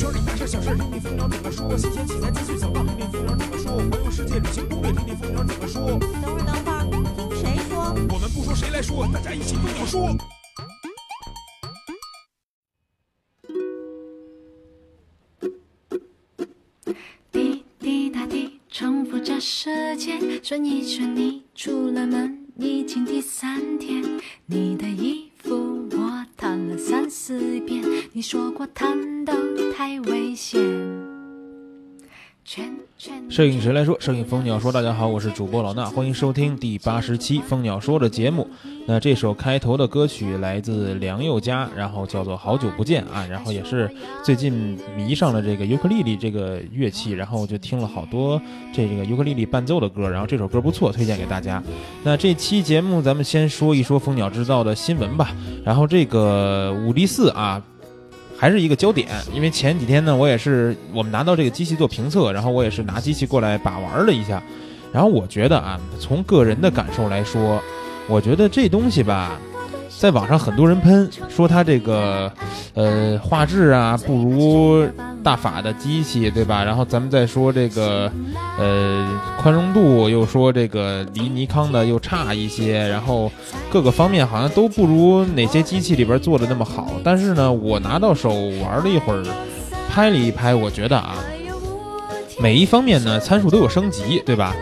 圈里大事小事，听听蜂鸟怎么说。新鲜题材资讯想到，听听蜂鸟怎么说。环游世界旅行攻略，听听蜂鸟怎么说。等会儿等会儿，听谁说？我们不说谁来说，大家一起蜂鸟说。滴滴答滴，重复这时间，转一圈你出了门，摄影谁来说？摄影蜂鸟说，大家好，我是主播老衲，欢迎收听第八十期蜂鸟说的节目。那这首开头的歌曲来自梁宥嘉，然后叫做《好久不见》啊，然后也是最近迷上了这个尤克里里这个乐器，然后就听了好多这个尤克里里伴奏的歌，然后这首歌不错，推荐给大家。那这期节目咱们先说一说蜂鸟制造的新闻吧，然后这个五 D 四啊。还是一个焦点，因为前几天呢，我也是我们拿到这个机器做评测，然后我也是拿机器过来把玩了一下，然后我觉得啊，从个人的感受来说，我觉得这东西吧，在网上很多人喷说它这个呃画质啊不如大法的机器，对吧？然后咱们再说这个呃宽容度，又说这个离尼康的又差一些，然后各个方面好像都不如哪些机器里边做的那么好。但是呢，我拿到手玩了一会儿，拍了一拍，我觉得啊，每一方面呢参数都有升级，对吧？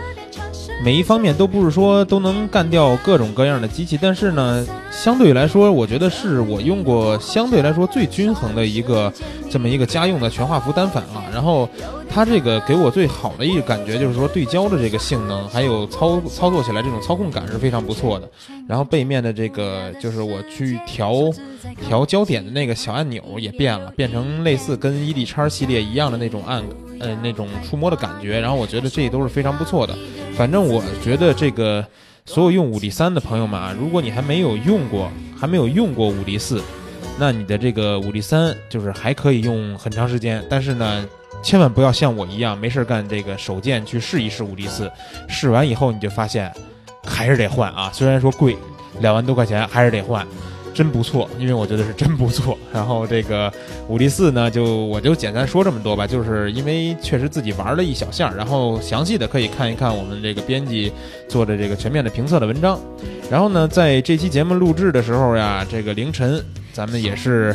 每一方面都不是说都能干掉各种各样的机器，但是呢，相对来说，我觉得是我用过相对来说最均衡的一个这么一个家用的全画幅单反啊。然后它这个给我最好的一个感觉就是说对焦的这个性能，还有操操作起来这种操控感是非常不错的。然后背面的这个就是我去调调焦点的那个小按钮也变了，变成类似跟 ED 叉系列一样的那种按呃那种触摸的感觉。然后我觉得这都是非常不错的。反正我觉得这个所有用五 D 三的朋友们啊，如果你还没有用过，还没有用过五 D 四，那你的这个五 D 三就是还可以用很长时间。但是呢，千万不要像我一样没事干这个手贱去试一试五 D 四，试完以后你就发现还是得换啊。虽然说贵，两万多块钱还是得换。真不错，因为我觉得是真不错。然后这个五 D 四呢，就我就简单说这么多吧，就是因为确实自己玩了一小下，然后详细的可以看一看我们这个编辑做的这个全面的评测的文章。然后呢，在这期节目录制的时候呀，这个凌晨咱们也是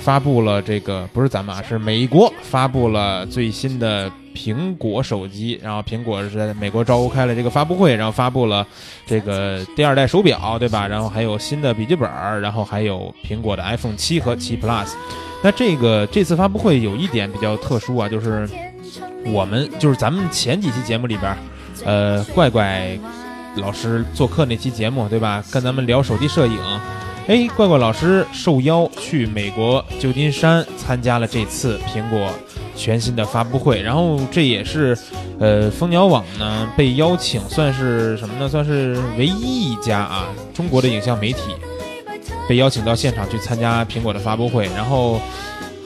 发布了这个，不是咱们啊，是美国发布了最新的苹果手机。然后苹果是在美国召开了这个发布会，然后发布了这个第二代手表，对吧？然后还有新的笔记本，然后还有苹果的 iPhone 七和七 Plus。那这个这次发布会有一点比较特殊啊，就是我们就是咱们前几期节目里边，呃，怪怪老师做客那期节目，对吧？跟咱们聊手机摄影。哎，怪怪老师受邀去美国旧金山参加了这次苹果全新的发布会，然后这也是，呃，蜂鸟网呢被邀请，算是什么呢？算是唯一一家啊中国的影像媒体被邀请到现场去参加苹果的发布会，然后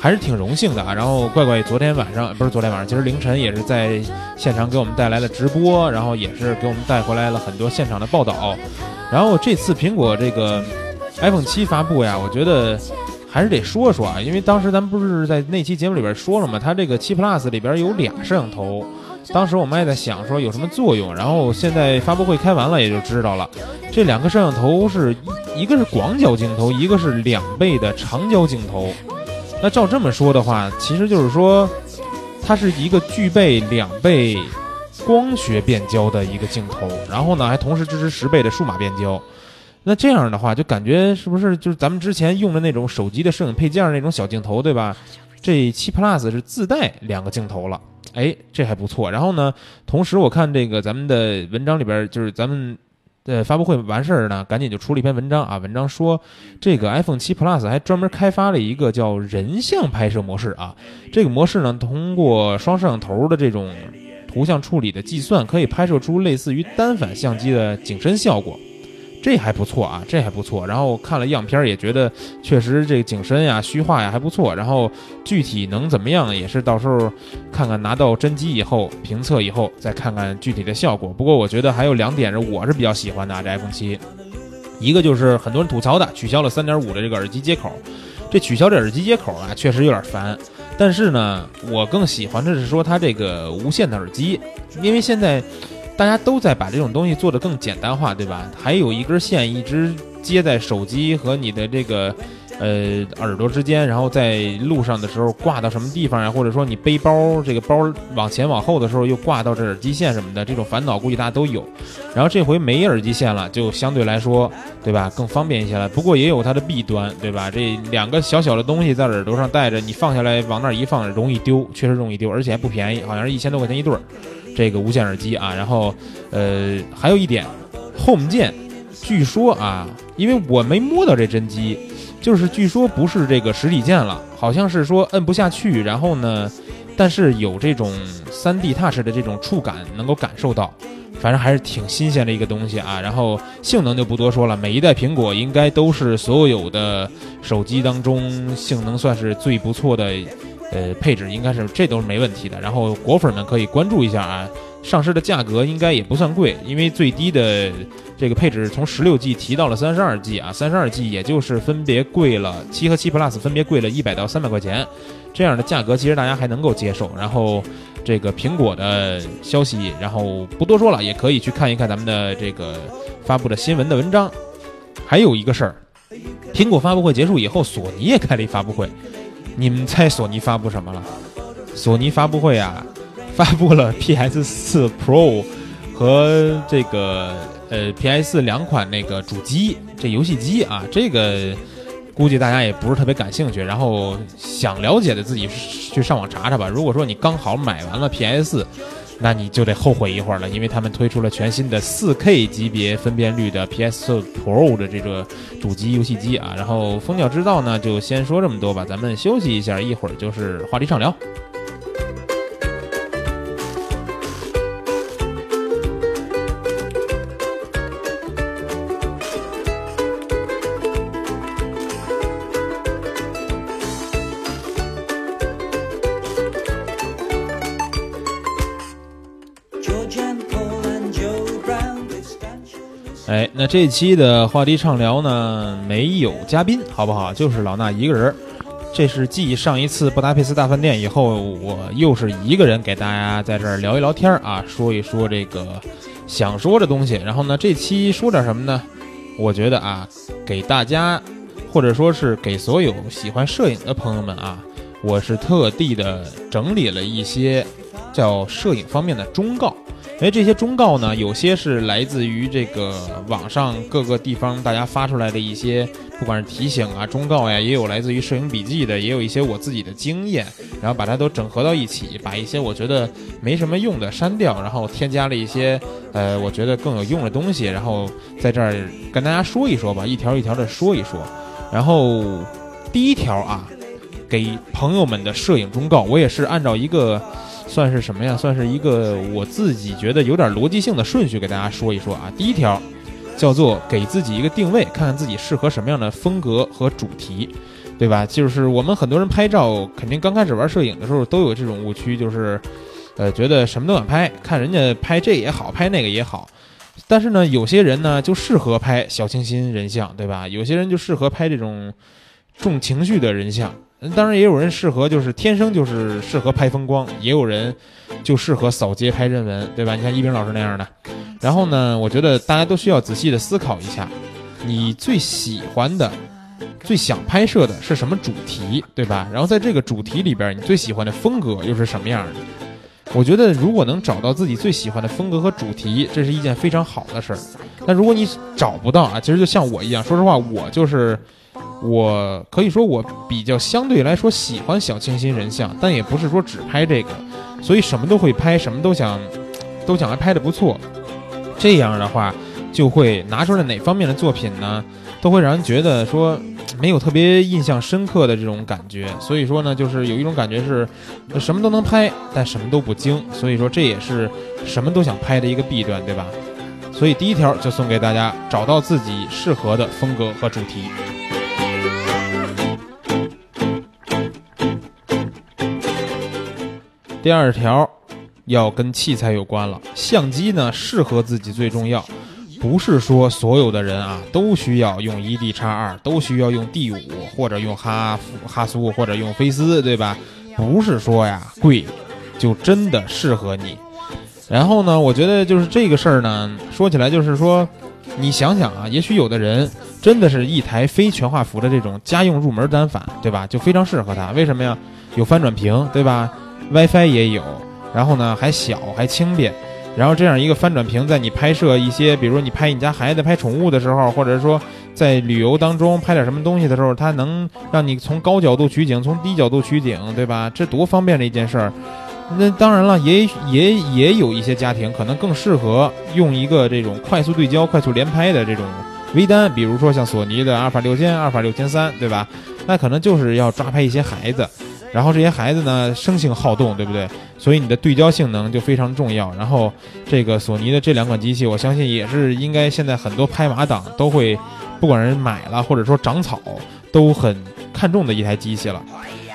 还是挺荣幸的啊。然后怪怪昨天晚上不是昨天晚上，今儿凌晨也是在现场给我们带来了直播，然后也是给我们带回来了很多现场的报道。然后这次苹果这个。iPhone 七发布呀，我觉得还是得说说啊，因为当时咱们不是在那期节目里边说了吗？它这个七 Plus 里边有俩摄像头，当时我们还在想说有什么作用，然后现在发布会开完了也就知道了，这两个摄像头是一个是广角镜头，一个是两倍的长焦镜头。那照这么说的话，其实就是说它是一个具备两倍光学变焦的一个镜头，然后呢还同时支持十倍的数码变焦。那这样的话，就感觉是不是就是咱们之前用的那种手机的摄影配件那种小镜头，对吧？这七 Plus 是自带两个镜头了，哎，这还不错。然后呢，同时我看这个咱们的文章里边，就是咱们的发布会完事儿呢，赶紧就出了一篇文章啊。文章说，这个 iPhone 七 Plus 还专门开发了一个叫人像拍摄模式啊。这个模式呢，通过双摄像头的这种图像处理的计算，可以拍摄出类似于单反相机的景深效果。这还不错啊，这还不错。然后看了样片儿，也觉得确实这个景深呀、虚化呀还不错。然后具体能怎么样，也是到时候看看拿到真机以后评测以后再看看具体的效果。不过我觉得还有两点是我是比较喜欢的啊，这 iPhone 七，一个就是很多人吐槽的取消了3.5的这个耳机接口。这取消这耳机接口啊，确实有点烦。但是呢，我更喜欢的是说它这个无线的耳机，因为现在大家都在把这种东西做得更简单化，对吧？还有一根线一直接在手机和你的这个呃耳朵之间，然后在路上的时候挂到什么地方呀？或者说你背包这个包往前往后的时候又挂到这耳机线什么的，这种烦恼估计大家都有。然后这回没耳机线了，就相对来说，对吧，更方便一些了。不过也有它的弊端，对吧？这两个小小的东西在耳朵上戴着，你放下来往那儿一放，容易丢，确实容易丢，而且还不便宜，好像是一千多块钱一对儿。这个无线耳机啊，然后呃还有一点，Home 键，据说啊，因为我没摸到这真机，就是据说不是这个实体键了，好像是说摁不下去，然后呢，但是有这种 3D Touch 的这种触感能够感受到。反正还是挺新鲜的一个东西啊，然后性能就不多说了，每一代苹果应该都是所有的手机当中性能算是最不错的，呃，配置应该是这都是没问题的。然后果粉们可以关注一下啊，上市的价格应该也不算贵，因为最低的这个配置从十六 G 提到了三十二 G 啊，三十二 G 也就是分别贵了七和七 Plus 分别贵了一百到三百块钱，这样的价格其实大家还能够接受。然后。这个苹果的消息，然后不多说了，也可以去看一看咱们的这个发布的新闻的文章。还有一个事儿，苹果发布会结束以后，索尼也开了一发布会。你们猜索尼发布什么了？索尼发布会啊，发布了 PS4 Pro 和这个呃 PS 两款那个主机，这游戏机啊，这个。估计大家也不是特别感兴趣，然后想了解的自己去上网查查吧。如果说你刚好买完了 PS，那你就得后悔一会儿了，因为他们推出了全新的 4K 级别分辨率的 PS4 Pro 的这个主机游戏机啊。然后蜂鸟制造呢，就先说这么多吧，咱们休息一下，一会儿就是话题畅聊。这期的话题畅聊呢，没有嘉宾，好不好？就是老衲一个人。这是继上一次布达佩斯大饭店以后，我又是一个人给大家在这儿聊一聊天啊，说一说这个想说的东西。然后呢，这期说点什么呢？我觉得啊，给大家，或者说是给所有喜欢摄影的朋友们啊，我是特地的整理了一些叫摄影方面的忠告。哎，这些忠告呢，有些是来自于这个网上各个地方大家发出来的一些，不管是提醒啊、忠告呀，也有来自于摄影笔记的，也有一些我自己的经验，然后把它都整合到一起，把一些我觉得没什么用的删掉，然后添加了一些呃，我觉得更有用的东西，然后在这儿跟大家说一说吧，一条一条的说一说。然后第一条啊，给朋友们的摄影忠告，我也是按照一个。算是什么呀？算是一个我自己觉得有点逻辑性的顺序，给大家说一说啊。第一条，叫做给自己一个定位，看看自己适合什么样的风格和主题，对吧？就是我们很多人拍照，肯定刚开始玩摄影的时候都有这种误区，就是，呃，觉得什么都想拍，看人家拍这也好，拍那个也好。但是呢，有些人呢就适合拍小清新人像，对吧？有些人就适合拍这种重情绪的人像。当然也有人适合，就是天生就是适合拍风光，也有人就适合扫街拍人文，对吧？你像一冰老师那样的。然后呢，我觉得大家都需要仔细的思考一下，你最喜欢的、最想拍摄的是什么主题，对吧？然后在这个主题里边，你最喜欢的风格又是什么样的？我觉得如果能找到自己最喜欢的风格和主题，这是一件非常好的事儿。但如果你找不到啊，其实就像我一样，说实话，我就是。我可以说我比较相对来说喜欢小清新人像，但也不是说只拍这个，所以什么都会拍，什么都想，都想来拍的不错。这样的话，就会拿出来哪方面的作品呢，都会让人觉得说没有特别印象深刻的这种感觉。所以说呢，就是有一种感觉是什么都能拍，但什么都不精。所以说这也是什么都想拍的一个弊端，对吧？所以第一条就送给大家，找到自己适合的风格和主题。第二条，要跟器材有关了。相机呢，适合自己最重要，不是说所有的人啊都需要用 E D 叉二，都需要用 D 五，或者用哈夫哈苏，或者用菲斯，对吧？不是说呀贵就真的适合你。然后呢，我觉得就是这个事儿呢，说起来就是说，你想想啊，也许有的人真的是一台非全画幅的这种家用入门单反，对吧？就非常适合他。为什么呀？有翻转屏，对吧？WiFi 也有，然后呢还小还轻便。然后这样一个翻转屏，在你拍摄一些，比如说你拍你家孩子、拍宠物的时候，或者说在旅游当中拍点什么东西的时候，它能让你从高角度取景，从低角度取景，对吧？这多方便的一件事儿。那当然了，也也也有一些家庭可能更适合用一个这种快速对焦、快速连拍的这种微单，比如说像索尼的阿尔法六千、阿尔法六千三，对吧？那可能就是要抓拍一些孩子。然后这些孩子呢，生性好动，对不对？所以你的对焦性能就非常重要。然后这个索尼的这两款机器，我相信也是应该现在很多拍马党都会，不管人买了或者说长草，都很看重的一台机器了。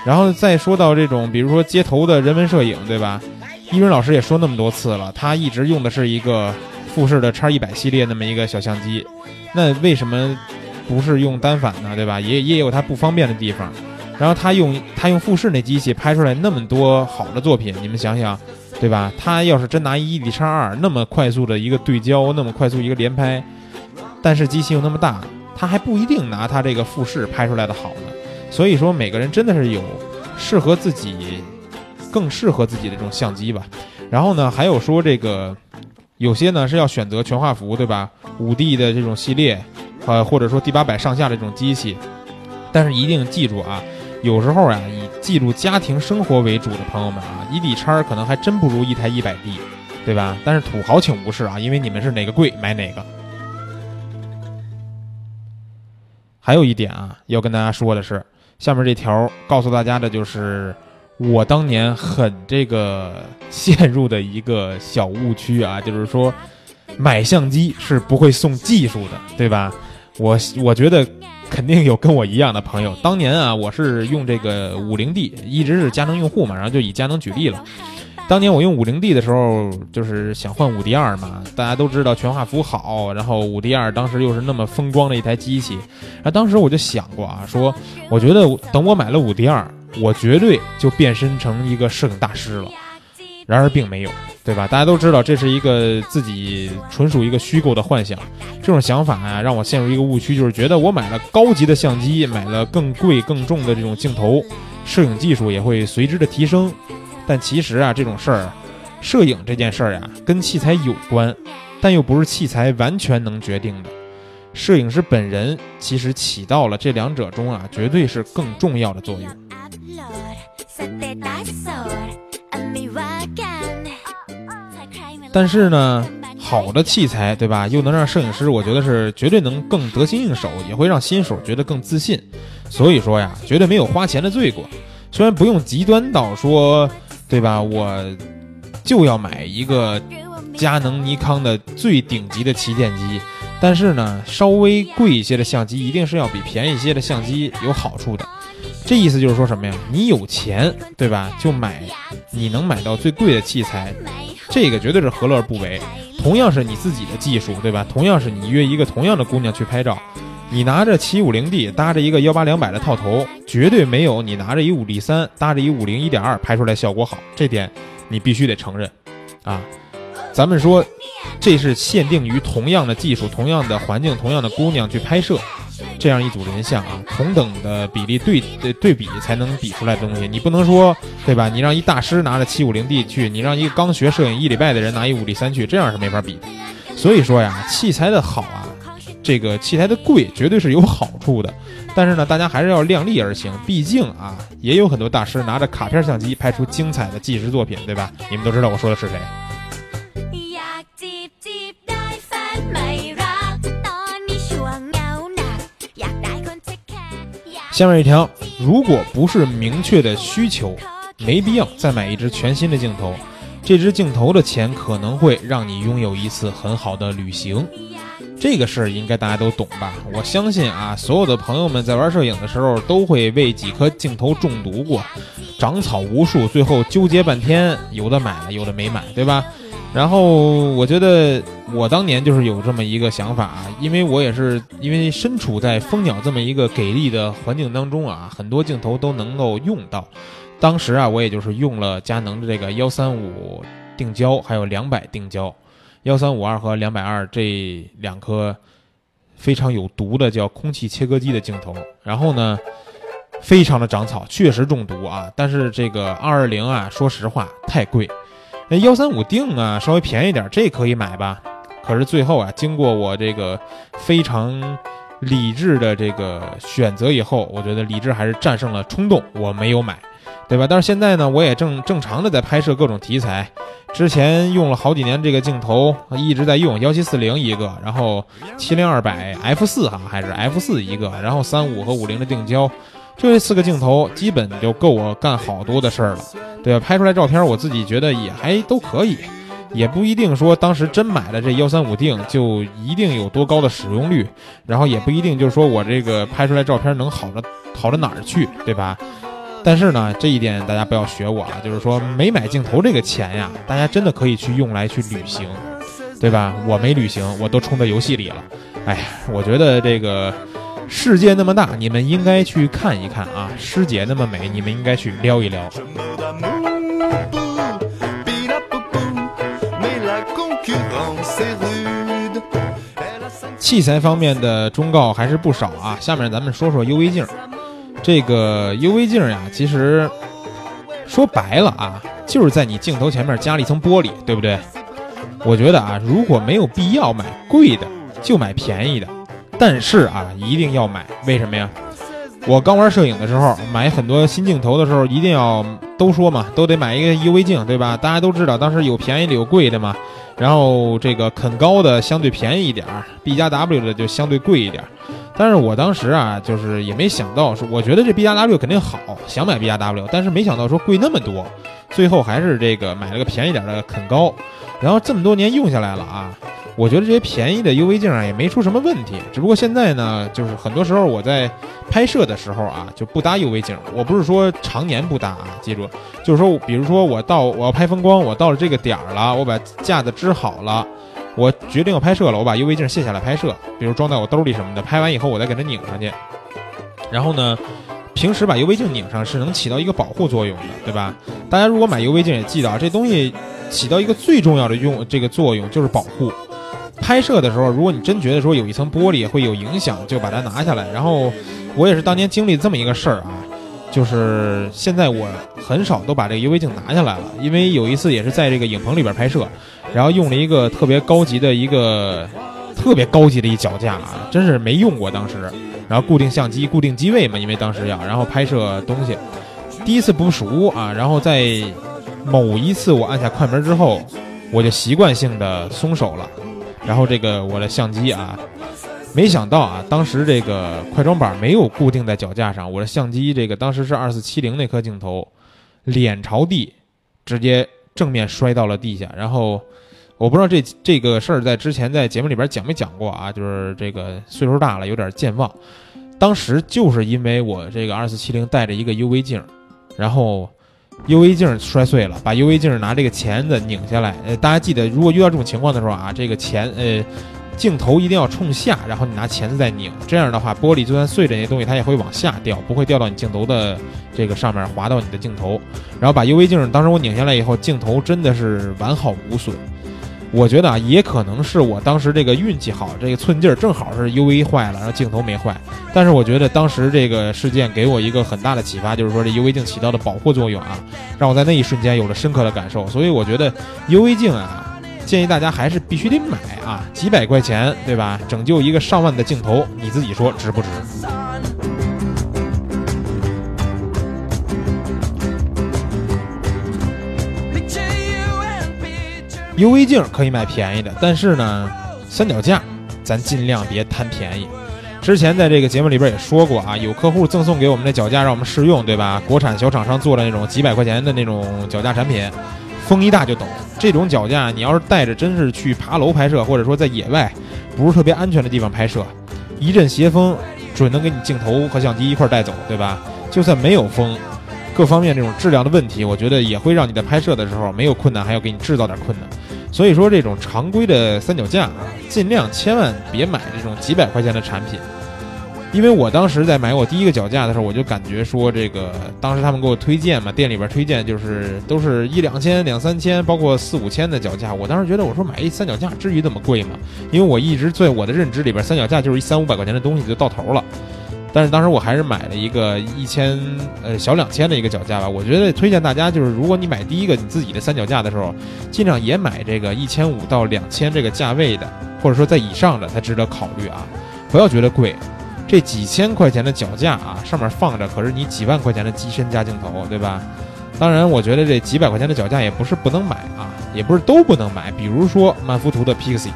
然后再说到这种，比如说街头的人文摄影，对吧？一润老师也说那么多次了，他一直用的是一个富士的叉一百系列那么一个小相机，那为什么不是用单反呢？对吧？也也有它不方便的地方。然后他用他用富士那机器拍出来那么多好的作品，你们想想，对吧？他要是真拿 E D 叉二那么快速的一个对焦，那么快速一个连拍，但是机器又那么大，他还不一定拿他这个富士拍出来的好呢。所以说，每个人真的是有适合自己、更适合自己的这种相机吧。然后呢，还有说这个有些呢是要选择全画幅，对吧？五 D 的这种系列，呃，或者说 D 八百上下的这种机器，但是一定记住啊。有时候呀，以记录家庭生活为主的朋友们啊，E D 叉可能还真不如一台一百 D，对吧？但是土豪请无视啊，因为你们是哪个贵买哪个。还有一点啊，要跟大家说的是，下面这条告诉大家的就是我当年很这个 陷入的一个小误区啊，就是说买相机是不会送技术的，对吧？我我觉得。肯定有跟我一样的朋友。当年啊，我是用这个五零 D，一直是佳能用户嘛，然后就以佳能举例了。当年我用五零 D 的时候，就是想换五 D 二嘛。大家都知道全画幅好，然后五 D 二当时又是那么风光的一台机器。那当时我就想过啊，说我觉得等我买了五 D 二，我绝对就变身成一个摄影大师了。然而并没有，对吧？大家都知道这是一个自己纯属一个虚构的幻想。这种想法啊，让我陷入一个误区，就是觉得我买了高级的相机，买了更贵更重的这种镜头，摄影技术也会随之的提升。但其实啊，这种事儿，摄影这件事儿啊，跟器材有关，但又不是器材完全能决定的。摄影师本人其实起到了这两者中啊，绝对是更重要的作用。但是呢，好的器材，对吧？又能让摄影师，我觉得是绝对能更得心应手，也会让新手觉得更自信。所以说呀，绝对没有花钱的罪过。虽然不用极端到说，对吧？我就要买一个佳能、尼康的最顶级的旗舰机，但是呢，稍微贵一些的相机，一定是要比便宜一些的相机有好处的。这意思就是说什么呀？你有钱，对吧？就买你能买到最贵的器材。这个绝对是何乐而不为。同样是你自己的技术，对吧？同样是你约一个同样的姑娘去拍照，你拿着七五零 D 搭着一个幺八两百的套头，绝对没有你拿着一五 D 三搭着一五零一点二拍出来效果好。这点你必须得承认，啊，咱们说这是限定于同样的技术、同样的环境、同样的姑娘去拍摄。这样一组人像啊，同等的比例对对比才能比出来的东西，你不能说对吧？你让一大师拿着七五零 D 去，你让一个刚学摄影一礼拜的人拿一五 D 三去，这样是没法比的。所以说呀，器材的好啊，这个器材的贵绝对是有好处的。但是呢，大家还是要量力而行，毕竟啊，也有很多大师拿着卡片相机拍出精彩的纪实作品，对吧？你们都知道我说的是谁。下面一条，如果不是明确的需求，没必要再买一支全新的镜头。这支镜头的钱可能会让你拥有一次很好的旅行。这个事儿应该大家都懂吧？我相信啊，所有的朋友们在玩摄影的时候都会为几颗镜头中毒过，长草无数，最后纠结半天，有的买了，有的没买，对吧？然后我觉得我当年就是有这么一个想法啊，因为我也是因为身处在蜂鸟这么一个给力的环境当中啊，很多镜头都能够用到。当时啊，我也就是用了佳能的这个幺三五定焦，还有两百定焦，幺三五二和两百二这两颗非常有毒的叫空气切割机的镜头。然后呢，非常的长草，确实中毒啊。但是这个二二零啊，说实话太贵。那幺三五定啊，稍微便宜点，这可以买吧？可是最后啊，经过我这个非常理智的这个选择以后，我觉得理智还是战胜了冲动，我没有买，对吧？但是现在呢，我也正正常的在拍摄各种题材。之前用了好几年这个镜头，一直在用幺七四零一个，然后七零二百 F 四哈还是 F 四一个，然后三五和五零的定焦。就这四个镜头基本就够我干好多的事儿了，对吧？拍出来照片，我自己觉得也还都可以，也不一定说当时真买了这幺三五定就一定有多高的使用率，然后也不一定就是说我这个拍出来照片能好着好着哪儿去，对吧？但是呢，这一点大家不要学我啊，就是说没买镜头这个钱呀，大家真的可以去用来去旅行，对吧？我没旅行，我都充在游戏里了。哎呀，我觉得这个。世界那么大，你们应该去看一看啊！师姐那么美，你们应该去撩一撩。器材方面的忠告还是不少啊。下面咱们说说 UV 镜。这个 UV 镜呀，其实说白了啊，就是在你镜头前面加了一层玻璃，对不对？我觉得啊，如果没有必要买贵的，就买便宜的。但是啊，一定要买，为什么呀？我刚玩摄影的时候，买很多新镜头的时候，一定要都说嘛，都得买一个 UV 镜，对吧？大家都知道，当时有便宜的，有贵的嘛。然后这个肯高的相对便宜一点儿，B 加 W 的就相对贵一点儿。但是我当时啊，就是也没想到说，我觉得这 B 加 W 肯定好，想买 B 加 W，但是没想到说贵那么多，最后还是这个买了个便宜点的肯高。然后这么多年用下来了啊。我觉得这些便宜的 UV 镜啊也没出什么问题，只不过现在呢，就是很多时候我在拍摄的时候啊就不搭 UV 镜。我不是说常年不搭啊，记住，就是说，比如说我到我要拍风光，我到了这个点儿了，我把架子支好了，我决定要拍摄了，我把 UV 镜卸下来拍摄，比如装在我兜里什么的，拍完以后我再给它拧上去。然后呢，平时把 UV 镜拧上是能起到一个保护作用的，对吧？大家如果买 UV 镜也记得啊，这东西起到一个最重要的用这个作用就是保护。拍摄的时候，如果你真觉得说有一层玻璃会有影响，就把它拿下来。然后我也是当年经历这么一个事儿啊，就是现在我很少都把这个 UV 镜拿下来了，因为有一次也是在这个影棚里边拍摄，然后用了一个特别高级的一个特别高级的一脚架啊，真是没用过当时。然后固定相机、固定机位嘛，因为当时要然后拍摄东西，第一次不熟啊，然后在某一次我按下快门之后，我就习惯性的松手了。然后这个我的相机啊，没想到啊，当时这个快装板没有固定在脚架上，我的相机这个当时是二四七零那颗镜头，脸朝地，直接正面摔到了地下。然后我不知道这这个事儿在之前在节目里边讲没讲过啊，就是这个岁数大了有点健忘。当时就是因为我这个二四七零带着一个 UV 镜，然后。UV 镜摔碎了，把 UV 镜拿这个钳子拧下来。呃，大家记得，如果遇到这种情况的时候啊，这个钳呃镜头一定要冲下，然后你拿钳子再拧。这样的话，玻璃就算碎这，些东西它也会往下掉，不会掉到你镜头的这个上面划到你的镜头。然后把 UV 镜，当时我拧下来以后，镜头真的是完好无损。我觉得啊，也可能是我当时这个运气好，这个寸劲儿正好是 U V 坏了，然后镜头没坏。但是我觉得当时这个事件给我一个很大的启发，就是说这 U V 镜起到的保护作用啊，让我在那一瞬间有了深刻的感受。所以我觉得 U V 镜啊，建议大家还是必须得买啊，几百块钱，对吧？拯救一个上万的镜头，你自己说值不值？UV 镜可以买便宜的，但是呢，三脚架咱尽量别贪便宜。之前在这个节目里边也说过啊，有客户赠送给我们的脚架让我们试用，对吧？国产小厂商做的那种几百块钱的那种脚架产品，风一大就抖。这种脚架你要是带着，真是去爬楼拍摄，或者说在野外不是特别安全的地方拍摄，一阵斜风准能给你镜头和相机一块带走，对吧？就算没有风。各方面这种质量的问题，我觉得也会让你在拍摄的时候没有困难，还要给你制造点困难。所以说，这种常规的三脚架啊，尽量千万别买这种几百块钱的产品。因为我当时在买我第一个脚架的时候，我就感觉说，这个当时他们给我推荐嘛，店里边推荐就是都是一两千、两三千，包括四五千的脚架。我当时觉得，我说买一三脚架至于这么贵吗？因为我一直在我的认知里边，三脚架就是一三五百块钱的东西就到头了。但是当时我还是买了一个一千呃小两千的一个脚架吧。我觉得推荐大家就是，如果你买第一个你自己的三脚架的时候，尽量也买这个一千五到两千这个价位的，或者说在以上的才值得考虑啊，不要觉得贵。这几千块钱的脚架啊，上面放着可是你几万块钱的机身加镜头，对吧？当然，我觉得这几百块钱的脚架也不是不能买啊，也不是都不能买。比如说曼福图的 Pixie，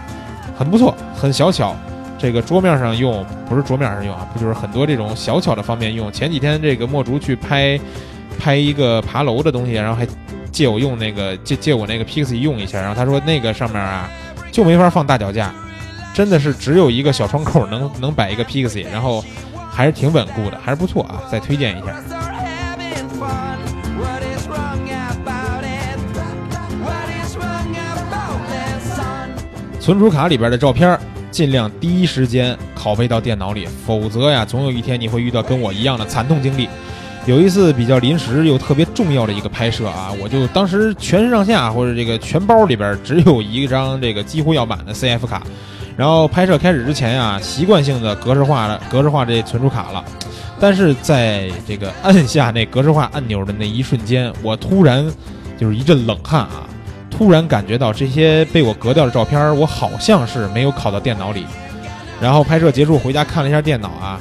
很不错，很小巧，这个桌面上用不是桌面上用啊，不就是很多这种小巧的方便用。前几天这个墨竹去拍拍一个爬楼的东西，然后还借我用那个借借我那个 Pixie 用一下，然后他说那个上面啊就没法放大脚架。真的是只有一个小窗口能能摆一个 Pixie，然后还是挺稳固的，还是不错啊！再推荐一下。存储卡里边的照片，尽量第一时间拷贝到电脑里，否则呀，总有一天你会遇到跟我一样的惨痛经历。有一次比较临时又特别重要的一个拍摄啊，我就当时全身上下或者这个全包里边只有一张这个几乎要满的 CF 卡。然后拍摄开始之前呀，习惯性的格式化了格式化这存储卡了，但是在这个按下那格式化按钮的那一瞬间，我突然就是一阵冷汗啊，突然感觉到这些被我格掉的照片，我好像是没有拷到电脑里。然后拍摄结束回家看了一下电脑啊，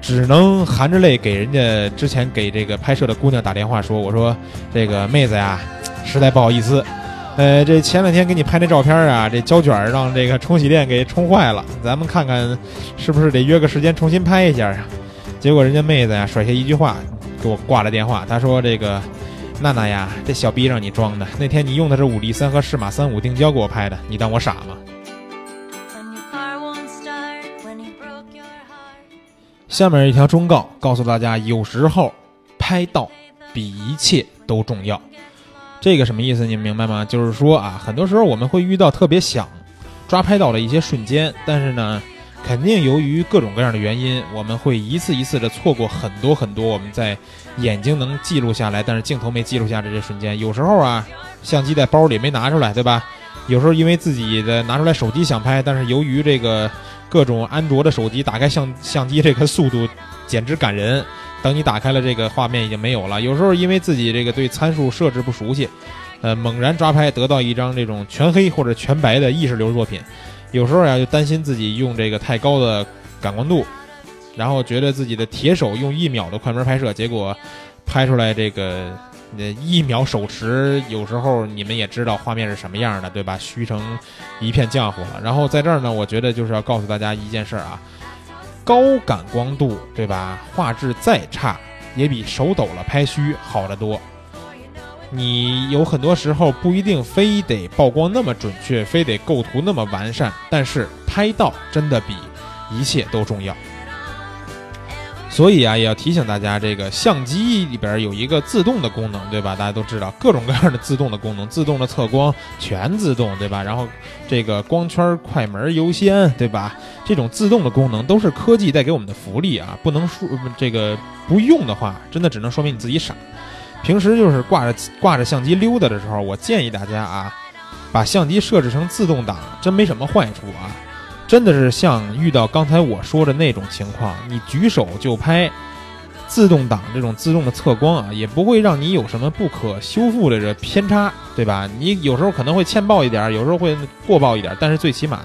只能含着泪给人家之前给这个拍摄的姑娘打电话说：“我说这个妹子呀，实在不好意思。”呃，这前两天给你拍那照片啊，这胶卷让这个冲洗店给冲坏了，咱们看看是不是得约个时间重新拍一下啊？结果人家妹子呀甩下一句话，给我挂了电话。她说：“这个娜娜呀，这小逼让你装的。那天你用的是五 D 三和适马三五定焦给我拍的，你当我傻吗？”下面一条忠告，告诉大家：有时候拍到比一切都重要。这个什么意思？你们明白吗？就是说啊，很多时候我们会遇到特别想抓拍到的一些瞬间，但是呢，肯定由于各种各样的原因，我们会一次一次的错过很多很多我们在眼睛能记录下来，但是镜头没记录下这些瞬间。有时候啊，相机在包里没拿出来，对吧？有时候因为自己的拿出来手机想拍，但是由于这个各种安卓的手机打开相相机这个速度简直感人。等你打开了这个画面，已经没有了。有时候因为自己这个对参数设置不熟悉，呃，猛然抓拍得到一张这种全黑或者全白的意识流作品。有时候呀，就担心自己用这个太高的感光度，然后觉得自己的铁手用一秒的快门拍摄，结果拍出来这个呃一秒手持，有时候你们也知道画面是什么样的，对吧？虚成一片浆糊了。然后在这儿呢，我觉得就是要告诉大家一件事儿啊。高感光度，对吧？画质再差，也比手抖了拍虚好得多。你有很多时候不一定非得曝光那么准确，非得构图那么完善，但是拍到真的比一切都重要。所以啊，也要提醒大家，这个相机里边有一个自动的功能，对吧？大家都知道各种各样的自动的功能，自动的测光全自动，对吧？然后这个光圈快门优先，对吧？这种自动的功能都是科技带给我们的福利啊！不能说这个不用的话，真的只能说明你自己傻。平时就是挂着挂着相机溜达的时候，我建议大家啊，把相机设置成自动挡，真没什么坏处啊。真的是像遇到刚才我说的那种情况，你举手就拍，自动挡这种自动的测光啊，也不会让你有什么不可修复的这偏差，对吧？你有时候可能会欠曝一点，有时候会过曝一点，但是最起码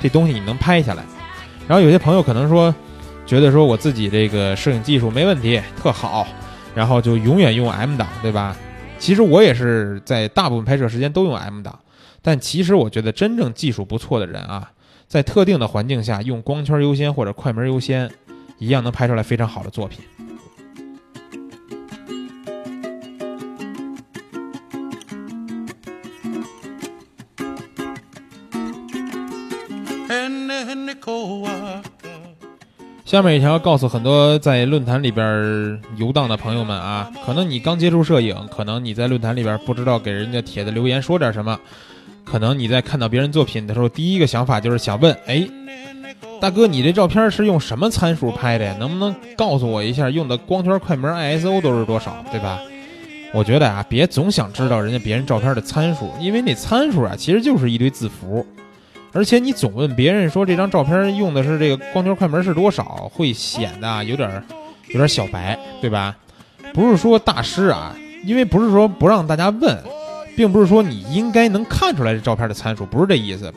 这东西你能拍下来。然后有些朋友可能说，觉得说我自己这个摄影技术没问题，特好，然后就永远用 M 档，对吧？其实我也是在大部分拍摄时间都用 M 档，但其实我觉得真正技术不错的人啊。在特定的环境下，用光圈优先或者快门优先，一样能拍出来非常好的作品。下面一条告诉很多在论坛里边游荡的朋友们啊，可能你刚接触摄影，可能你在论坛里边不知道给人家帖子留言说点什么。可能你在看到别人作品的时候，第一个想法就是想问：哎，大哥，你这照片是用什么参数拍的呀？能不能告诉我一下用的光圈、快门、ISO 都是多少，对吧？我觉得啊，别总想知道人家别人照片的参数，因为那参数啊，其实就是一堆字符。而且你总问别人说这张照片用的是这个光圈、快门是多少，会显得有点有点小白，对吧？不是说大师啊，因为不是说不让大家问，并不是说你应该能看出来这照片的参数，不是这意思。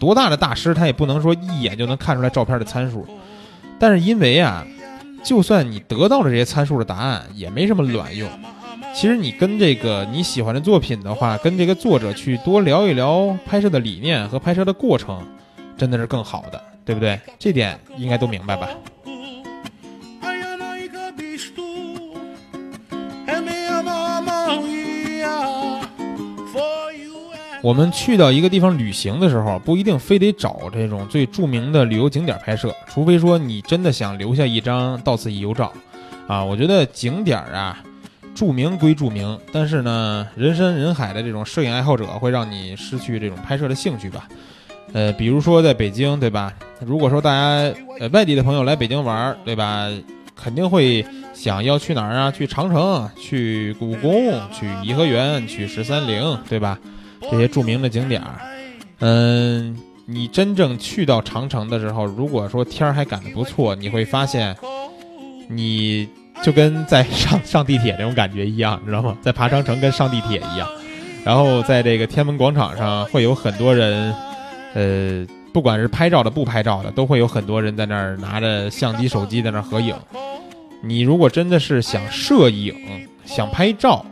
多大的大师他也不能说一眼就能看出来照片的参数。但是因为啊，就算你得到了这些参数的答案，也没什么卵用。其实你跟这个你喜欢的作品的话，跟这个作者去多聊一聊拍摄的理念和拍摄的过程，真的是更好的，对不对？这点应该都明白吧？我们去到一个地方旅行的时候，不一定非得找这种最著名的旅游景点拍摄，除非说你真的想留下一张到此一游照，啊，我觉得景点啊。著名归著名，但是呢，人山人海的这种摄影爱好者会让你失去这种拍摄的兴趣吧？呃，比如说在北京，对吧？如果说大家呃外地的朋友来北京玩，对吧？肯定会想要去哪儿啊？去长城，去故宫，去颐和园，去十三陵，对吧？这些著名的景点儿。嗯，你真正去到长城的时候，如果说天儿还赶得不错，你会发现，你。就跟在上上地铁那种感觉一样，知道吗？在爬长城跟上地铁一样。然后在这个天安门广场上会有很多人，呃，不管是拍照的不拍照的，都会有很多人在那儿拿着相机、手机在那儿合影。你如果真的是想摄影、想拍照，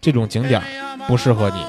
这种景点不适合你。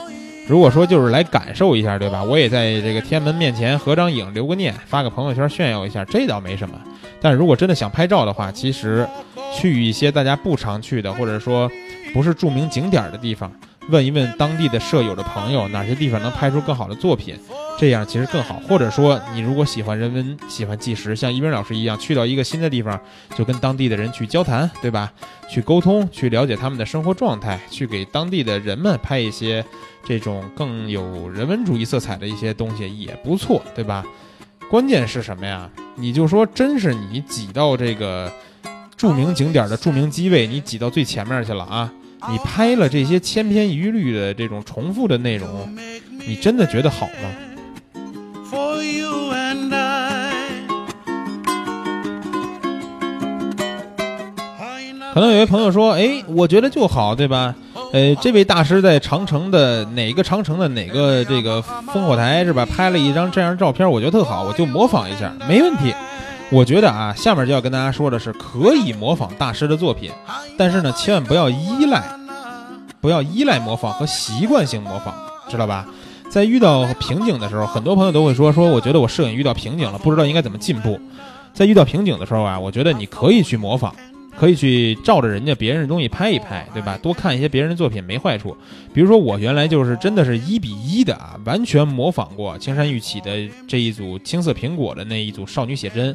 如果说就是来感受一下，对吧？我也在这个天安门面前合张影、留个念、发个朋友圈炫耀一下，这倒没什么。但如果真的想拍照的话，其实。去一些大家不常去的，或者说不是著名景点的地方，问一问当地的舍友的朋友，哪些地方能拍出更好的作品，这样其实更好。或者说，你如果喜欢人文、喜欢纪实，像一鸣老师一样，去到一个新的地方，就跟当地的人去交谈，对吧？去沟通，去了解他们的生活状态，去给当地的人们拍一些这种更有人文主义色彩的一些东西，也不错，对吧？关键是什么呀？你就说，真是你挤到这个。著名景点的著名机位，你挤到最前面去了啊！你拍了这些千篇一律的这种重复的内容，你真的觉得好吗？可能有些朋友说：“哎，我觉得就好，对吧？呃，这位大师在长城的哪个长城的哪个这个烽火台是吧？拍了一张这样照片，我觉得特好，我就模仿一下，没问题。”我觉得啊，下面就要跟大家说的是，可以模仿大师的作品，但是呢，千万不要依赖，不要依赖模仿和习惯性模仿，知道吧？在遇到瓶颈的时候，很多朋友都会说说，我觉得我摄影遇到瓶颈了，不知道应该怎么进步。在遇到瓶颈的时候啊，我觉得你可以去模仿。可以去照着人家别人的东西拍一拍，对吧？多看一些别人的作品没坏处。比如说我原来就是真的是一比一的啊，完全模仿过青山玉起的这一组青色苹果的那一组少女写真。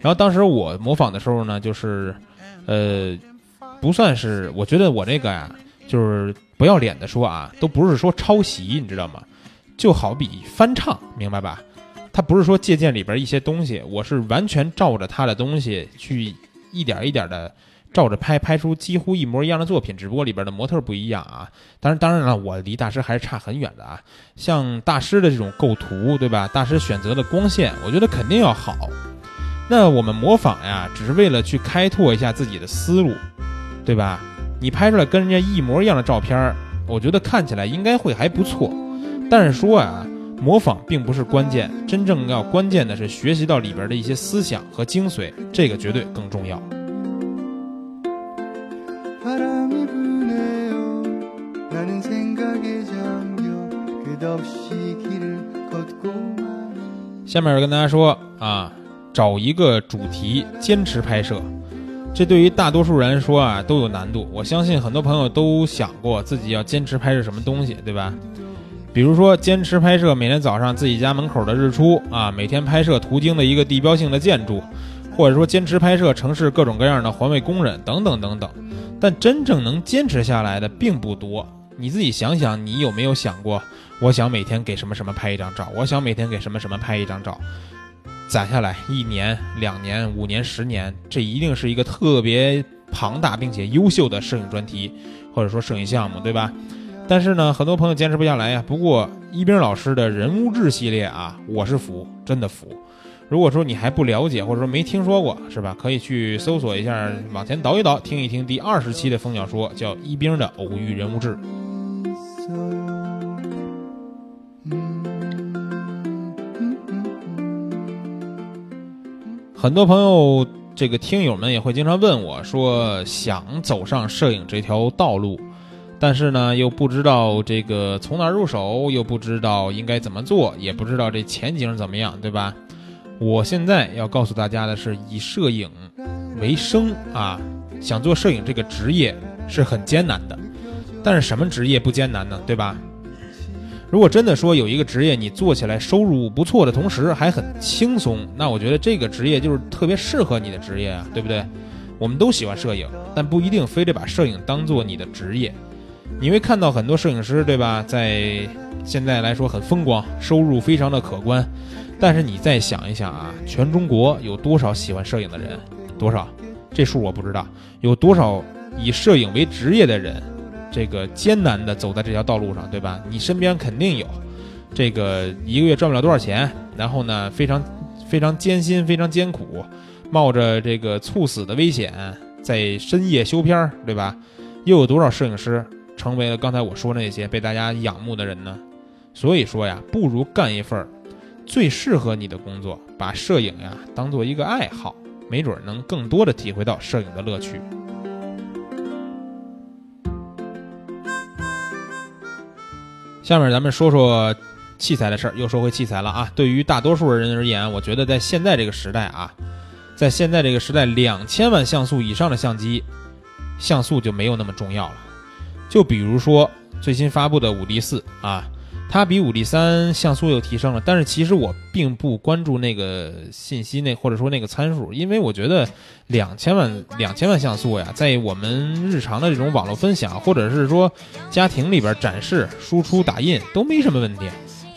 然后当时我模仿的时候呢，就是，呃，不算是，我觉得我这个呀，就是不要脸的说啊，都不是说抄袭，你知道吗？就好比翻唱，明白吧？他不是说借鉴里边一些东西，我是完全照着他的东西去。一点一点的照着拍，拍出几乎一模一样的作品，只不过里边的模特不一样啊。当然，当然了，我离大师还是差很远的啊。像大师的这种构图，对吧？大师选择的光线，我觉得肯定要好。那我们模仿呀，只是为了去开拓一下自己的思路，对吧？你拍出来跟人家一模一样的照片，我觉得看起来应该会还不错。但是说啊。模仿并不是关键，真正要关键的是学习到里边的一些思想和精髓，这个绝对更重要。下面跟大家说啊，找一个主题，坚持拍摄，这对于大多数人说啊都有难度。我相信很多朋友都想过自己要坚持拍摄什么东西，对吧？比如说，坚持拍摄每天早上自己家门口的日出啊，每天拍摄途经的一个地标性的建筑，或者说坚持拍摄城市各种各样的环卫工人等等等等。但真正能坚持下来的并不多，你自己想想，你有没有想过，我想每天给什么什么拍一张照，我想每天给什么什么拍一张照，攒下来一年、两年、五年、十年，这一定是一个特别庞大并且优秀的摄影专题，或者说摄影项目，对吧？但是呢，很多朋友坚持不下来呀。不过一冰老师的人物志系列啊，我是服，真的服。如果说你还不了解，或者说没听说过，是吧？可以去搜索一下，往前倒一倒，听一听第二十期的蜂鸟说，叫一冰的偶遇人物志。很多朋友，这个听友们也会经常问我说，想走上摄影这条道路，但是呢，又不知道这个从哪入手，又不知道应该怎么做，也不知道这前景怎么样，对吧？我现在要告诉大家的是，以摄影为生啊，想做摄影这个职业是很艰难的。但是什么职业不艰难呢？对吧？如果真的说有一个职业你做起来收入不错的同时还很轻松，那我觉得这个职业就是特别适合你的职业啊，对不对？我们都喜欢摄影，但不一定非得把摄影当做你的职业。你会看到很多摄影师，对吧？在现在来说很风光，收入非常的可观。但是你再想一想啊，全中国有多少喜欢摄影的人？多少？这数我不知道。有多少以摄影为职业的人？这个艰难的走在这条道路上，对吧？你身边肯定有，这个一个月赚不了多少钱，然后呢，非常非常艰辛，非常艰苦，冒着这个猝死的危险，在深夜修片儿，对吧？又有多少摄影师成为了刚才我说那些被大家仰慕的人呢？所以说呀，不如干一份最适合你的工作，把摄影呀当做一个爱好，没准能更多的体会到摄影的乐趣。下面咱们说说器材的事儿，又说回器材了啊。对于大多数人而言，我觉得在现在这个时代啊，在现在这个时代，两千万像素以上的相机，像素就没有那么重要了。就比如说最新发布的五 D 四啊。它比五 D 三像素又提升了，但是其实我并不关注那个信息那或者说那个参数，因为我觉得两千万两千万像素呀，在我们日常的这种网络分享或者是说家庭里边展示、输出、打印都没什么问题，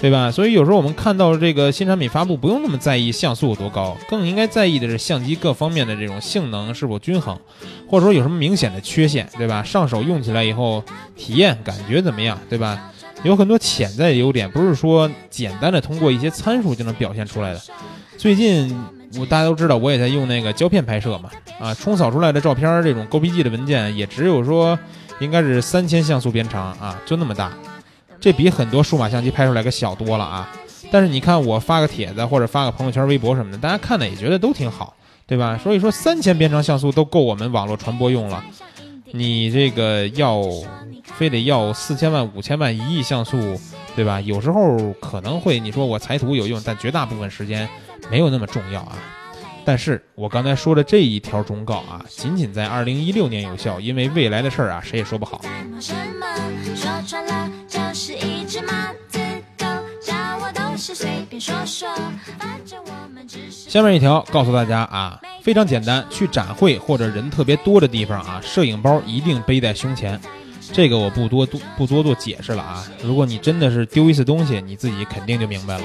对吧？所以有时候我们看到这个新产品发布，不用那么在意像素有多高，更应该在意的是相机各方面的这种性能是否均衡，或者说有什么明显的缺陷，对吧？上手用起来以后体验感觉怎么样，对吧？有很多潜在的优点，不是说简单的通过一些参数就能表现出来的。最近我大家都知道，我也在用那个胶片拍摄嘛，啊，冲扫出来的照片这种 GPG 的文件也只有说应该是三千像素边长啊，就那么大，这比很多数码相机拍出来可小多了啊。但是你看我发个帖子或者发个朋友圈、微博什么的，大家看的也觉得都挺好，对吧？所以说三千边长像素都够我们网络传播用了，你这个要。非得要四千万、五千万、一亿像素，对吧？有时候可能会你说我裁图有用，但绝大部分时间没有那么重要啊。但是我刚才说的这一条忠告啊，仅仅在二零一六年有效，因为未来的事儿啊，谁也说不好。下面一条告诉大家啊，非常简单，去展会或者人特别多的地方啊，摄影包一定背在胸前。这个我不多多不多做解释了啊！如果你真的是丢一次东西，你自己肯定就明白了。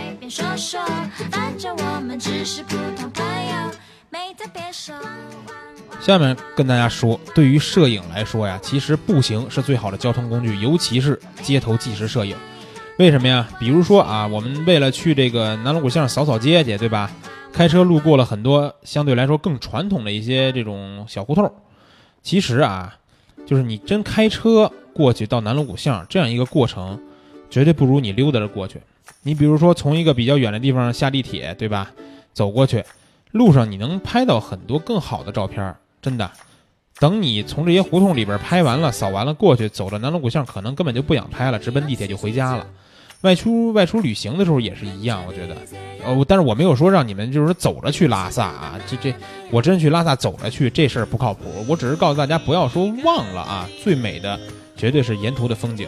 下面跟大家说，对于摄影来说呀，其实步行是最好的交通工具，尤其是街头纪实摄影。为什么呀？比如说啊，我们为了去这个南锣鼓巷扫扫街去，对吧？开车路过了很多相对来说更传统的一些这种小胡同，其实啊。就是你真开车过去到南锣鼓巷这样一个过程，绝对不如你溜达着过去。你比如说从一个比较远的地方下地铁，对吧？走过去，路上你能拍到很多更好的照片，真的。等你从这些胡同里边拍完了、扫完了过去，走到南锣鼓巷，可能根本就不想拍了，直奔地铁就回家了。外出外出旅行的时候也是一样，我觉得，呃，但是我没有说让你们就是走着去拉萨啊，这这，我真去拉萨走着去这事儿不靠谱。我只是告诉大家不要说忘了啊，最美的绝对是沿途的风景。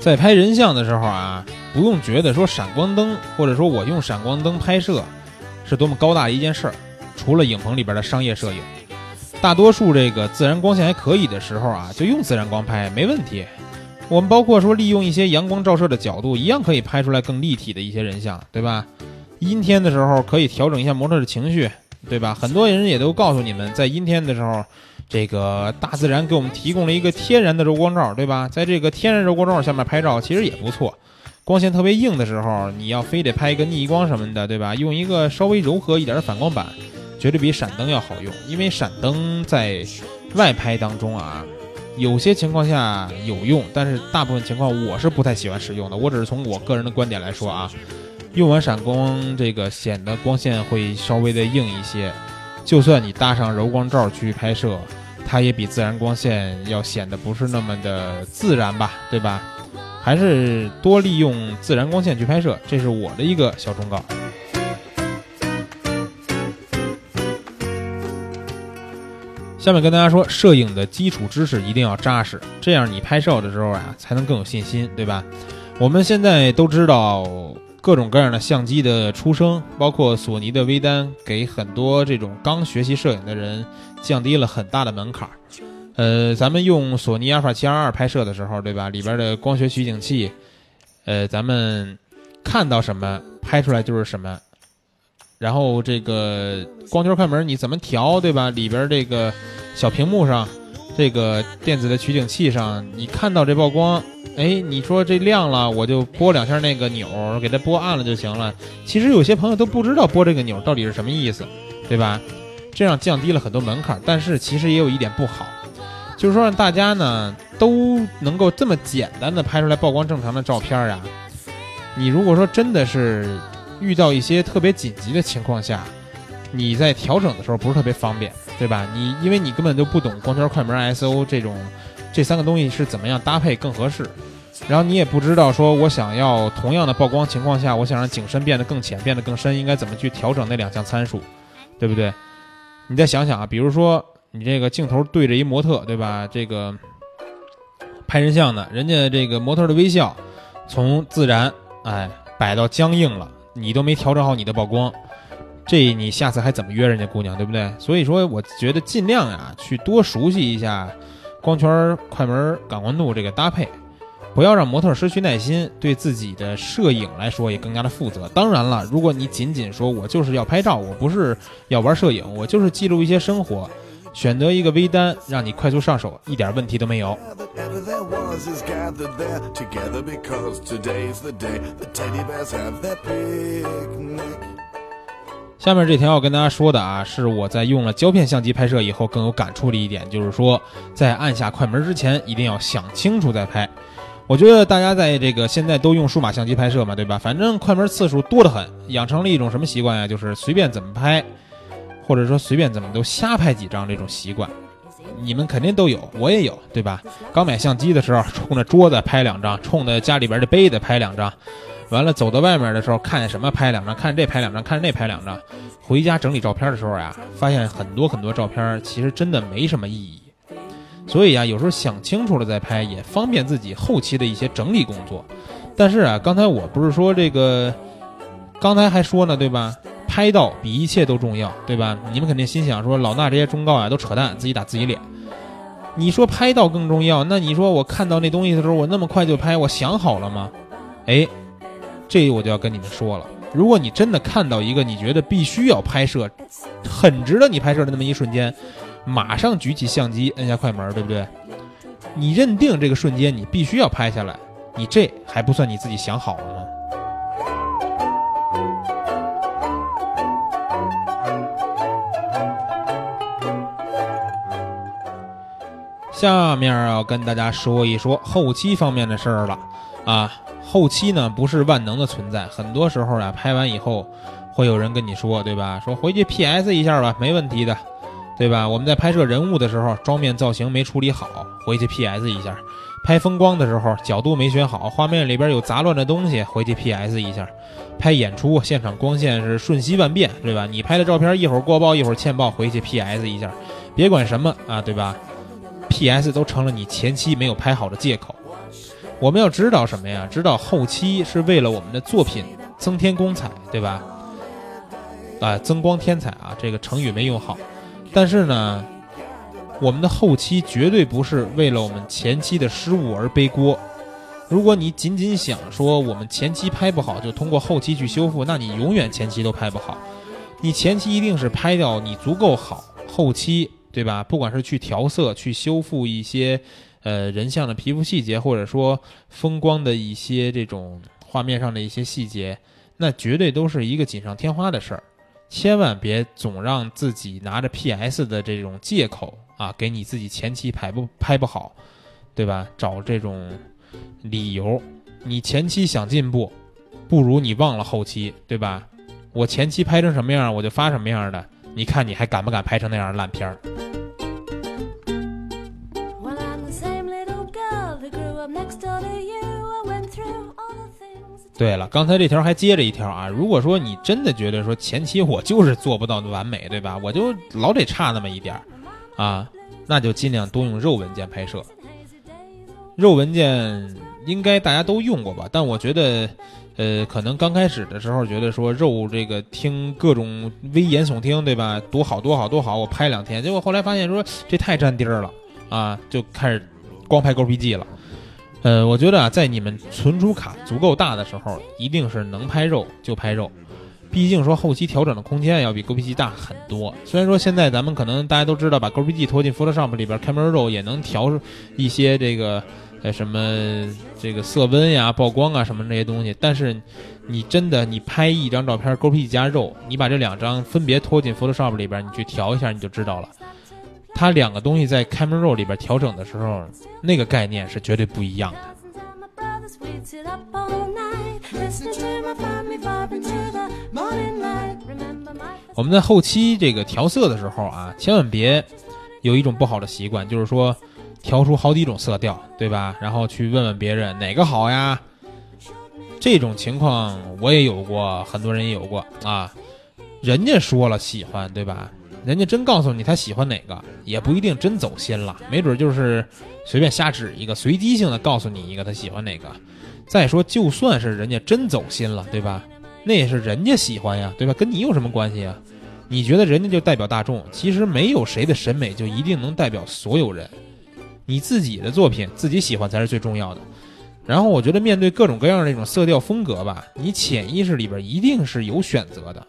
在拍人像的时候啊，不用觉得说闪光灯或者说我用闪光灯拍摄。是多么高大一件事儿。除了影棚里边的商业摄影，大多数这个自然光线还可以的时候啊，就用自然光拍没问题。我们包括说利用一些阳光照射的角度，一样可以拍出来更立体的一些人像，对吧？阴天的时候可以调整一下模特的情绪，对吧？很多人也都告诉你们，在阴天的时候，这个大自然给我们提供了一个天然的柔光罩，对吧？在这个天然柔光罩下面拍照，其实也不错。光线特别硬的时候，你要非得拍一个逆光什么的，对吧？用一个稍微柔和一点的反光板。绝对比闪灯要好用，因为闪灯在外拍当中啊，有些情况下有用，但是大部分情况我是不太喜欢使用的。我只是从我个人的观点来说啊，用完闪光这个显得光线会稍微的硬一些，就算你搭上柔光罩去拍摄，它也比自然光线要显得不是那么的自然吧，对吧？还是多利用自然光线去拍摄，这是我的一个小忠告。下面跟大家说，摄影的基础知识一定要扎实，这样你拍摄的时候啊，才能更有信心，对吧？我们现在都知道各种各样的相机的出生，包括索尼的微单，给很多这种刚学习摄影的人降低了很大的门槛。呃，咱们用索尼阿尔法七二二拍摄的时候，对吧？里边的光学取景器，呃，咱们看到什么拍出来就是什么。然后这个光圈快门你怎么调，对吧？里边这个小屏幕上，这个电子的取景器上，你看到这曝光，哎，你说这亮了，我就拨两下那个钮，给它拨暗了就行了。其实有些朋友都不知道拨这个钮到底是什么意思，对吧？这样降低了很多门槛，但是其实也有一点不好，就是说让大家呢都能够这么简单的拍出来曝光正常的照片啊。你如果说真的是。遇到一些特别紧急的情况下，你在调整的时候不是特别方便，对吧？你因为你根本就不懂光圈、快门、ISO 这种这三个东西是怎么样搭配更合适，然后你也不知道说我想要同样的曝光情况下，我想让景深变得更浅、变得更深，应该怎么去调整那两项参数，对不对？你再想想啊，比如说你这个镜头对着一模特，对吧？这个拍人像的，人家这个模特的微笑从自然哎摆到僵硬了。你都没调整好你的曝光，这你下次还怎么约人家姑娘，对不对？所以说，我觉得尽量呀，去多熟悉一下光圈、快门、感光度这个搭配，不要让模特失去耐心，对自己的摄影来说也更加的负责。当然了，如果你仅仅说我就是要拍照，我不是要玩摄影，我就是记录一些生活。选择一个微单，让你快速上手，一点问题都没有。下面这条要跟大家说的啊，是我在用了胶片相机拍摄以后更有感触的一点，就是说在按下快门之前，一定要想清楚再拍。我觉得大家在这个现在都用数码相机拍摄嘛，对吧？反正快门次数多得很，养成了一种什么习惯呀？就是随便怎么拍。或者说随便怎么都瞎拍几张这种习惯，你们肯定都有，我也有，对吧？刚买相机的时候，冲着桌子拍两张，冲着家里边的杯子拍两张，完了走到外面的时候，看见什么拍两张，看见这拍两张，看见那拍两张，回家整理照片的时候呀，发现很多很多照片其实真的没什么意义。所以啊，有时候想清楚了再拍，也方便自己后期的一些整理工作。但是啊，刚才我不是说这个，刚才还说呢，对吧？拍到比一切都重要，对吧？你们肯定心想说，老衲这些忠告啊都扯淡，自己打自己脸。你说拍到更重要，那你说我看到那东西的时候，我那么快就拍，我想好了吗？哎，这我就要跟你们说了，如果你真的看到一个你觉得必须要拍摄，很值得你拍摄的那么一瞬间，马上举起相机，摁下快门，对不对？你认定这个瞬间你必须要拍下来，你这还不算你自己想好了吗？下面要跟大家说一说后期方面的事儿了，啊，后期呢不是万能的存在，很多时候啊拍完以后，会有人跟你说，对吧？说回去 PS 一下吧，没问题的，对吧？我们在拍摄人物的时候，妆面造型没处理好，回去 PS 一下；拍风光的时候，角度没选好，画面里边有杂乱的东西，回去 PS 一下；拍演出现场光线是瞬息万变，对吧？你拍的照片一会儿过曝一会儿欠曝，回去 PS 一下，别管什么啊，对吧？P.S. 都成了你前期没有拍好的借口。我们要知道什么呀？知道后期是为了我们的作品增添光彩，对吧？啊、增光添彩啊，这个成语没用好。但是呢，我们的后期绝对不是为了我们前期的失误而背锅。如果你仅仅想说我们前期拍不好，就通过后期去修复，那你永远前期都拍不好。你前期一定是拍掉你足够好，后期对吧？不管是去调色、去修复一些呃人像的皮肤细节，或者说风光的一些这种画面上的一些细节，那绝对都是一个锦上添花的事儿。千万别总让自己拿着 PS 的这种借口啊，给你自己前期拍不拍不好，对吧？找这种理由。你前期想进步，不如你忘了后期，对吧？我前期拍成什么样，我就发什么样的。你看你还敢不敢拍成那样的烂片儿？对了，刚才这条还接着一条啊。如果说你真的觉得说前期我就是做不到完美，对吧？我就老得差那么一点儿啊，那就尽量多用肉文件拍摄。肉文件应该大家都用过吧？但我觉得，呃，可能刚开始的时候觉得说肉这个听各种危言耸听，对吧？多好多好多好，我拍两天，结果后来发现说这太占地儿了啊，就开始光拍 GoPG 了。呃，我觉得啊，在你们存储卡足够大的时候，一定是能拍肉就拍肉。毕竟说后期调整的空间要比 GoPG 大很多。虽然说现在咱们可能大家都知道，把 GoPG 拖进 Photoshop 里边，Camera Raw 也能调一些这个呃什么这个色温呀、曝光啊什么这些东西。但是你真的你拍一张照片，GoPG 加肉，你把这两张分别拖进 Photoshop 里边，你去调一下，你就知道了。它两个东西在 Camera Raw 里边调整的时候，那个概念是绝对不一样的。我们在后期这个调色的时候啊，千万别有一种不好的习惯，就是说调出好几种色调，对吧？然后去问问别人哪个好呀？这种情况我也有过，很多人也有过啊。人家说了喜欢，对吧？人家真告诉你他喜欢哪个，也不一定真走心了，没准就是随便瞎指一个，随机性的告诉你一个他喜欢哪个。再说，就算是人家真走心了，对吧？那也是人家喜欢呀，对吧？跟你有什么关系啊？你觉得人家就代表大众，其实没有谁的审美就一定能代表所有人。你自己的作品自己喜欢才是最重要的。然后我觉得面对各种各样的这种色调风格吧，你潜意识里边一定是有选择的。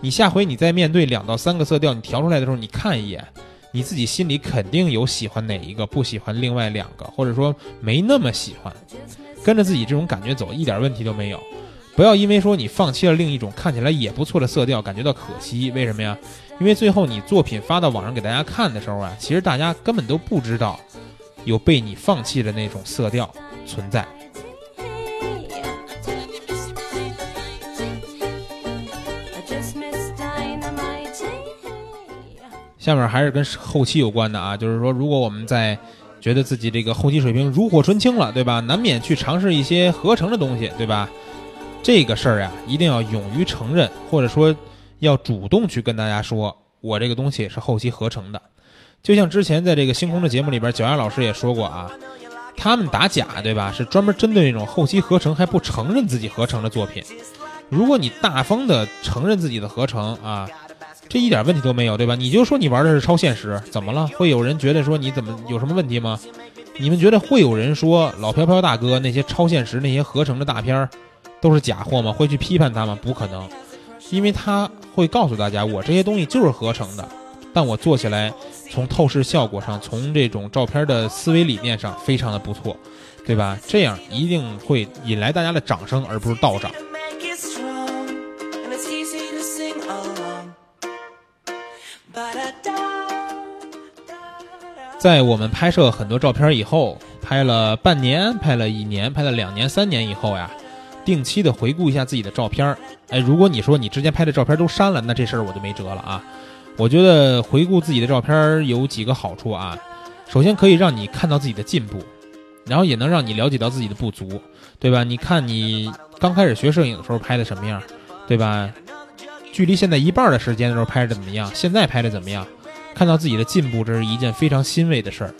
你下回你再面对两到三个色调，你调出来的时候，你看一眼，你自己心里肯定有喜欢哪一个，不喜欢另外两个，或者说没那么喜欢，跟着自己这种感觉走，一点问题都没有。不要因为说你放弃了另一种看起来也不错的色调，感觉到可惜。为什么呀？因为最后你作品发到网上给大家看的时候啊，其实大家根本都不知道有被你放弃的那种色调存在。下面还是跟后期有关的啊，就是说，如果我们在觉得自己这个后期水平如火纯青了，对吧？难免去尝试一些合成的东西，对吧？这个事儿呀，一定要勇于承认，或者说要主动去跟大家说，我这个东西是后期合成的。就像之前在这个星空的节目里边，脚丫老师也说过啊，他们打假，对吧？是专门针对那种后期合成还不承认自己合成的作品。如果你大方的承认自己的合成啊，这一点问题都没有，对吧？你就说你玩的是超现实，怎么了？会有人觉得说你怎么有什么问题吗？你们觉得会有人说老飘飘大哥那些超现实那些合成的大片儿都是假货吗？会去批判他吗？不可能，因为他会告诉大家，我这些东西就是合成的，但我做起来从透视效果上，从这种照片的思维理念上非常的不错，对吧？这样一定会引来大家的掌声，而不是倒掌。在我们拍摄很多照片以后，拍了半年、拍了一年、拍了两年、三年以后呀，定期的回顾一下自己的照片。哎，如果你说你之前拍的照片都删了，那这事儿我就没辙了啊。我觉得回顾自己的照片有几个好处啊，首先可以让你看到自己的进步，然后也能让你了解到自己的不足，对吧？你看你刚开始学摄影的时候拍的什么样，对吧？距离现在一半的时间的时候拍的怎么样？现在拍的怎么样？看到自己的进步，这是一件非常欣慰的事儿。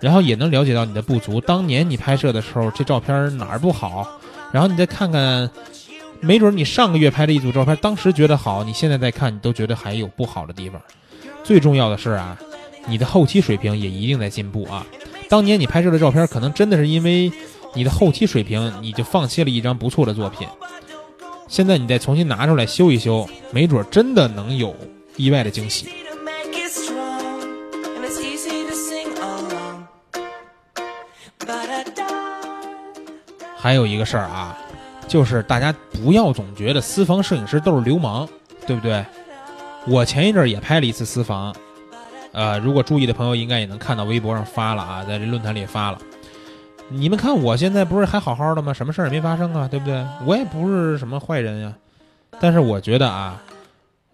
然后也能了解到你的不足。当年你拍摄的时候，这照片哪儿不好？然后你再看看没准你上个月拍的一组照片，当时觉得好，你现在再看，你都觉得还有不好的地方。最重要的是啊，你的后期水平也一定在进步啊。当年你拍摄的照片，可能真的是因为你的后期水平，你就放弃了一张不错的作品。现在你再重新拿出来修一修，没准真的能有意外的惊喜。还有一个事儿啊，就是大家不要总觉得私房摄影师都是流氓，对不对？我前一阵儿也拍了一次私房，呃，如果注意的朋友应该也能看到微博上发了啊，在这论坛里发了。你们看我现在不是还好好的吗？什么事儿也没发生啊，对不对？我也不是什么坏人呀。但是我觉得啊，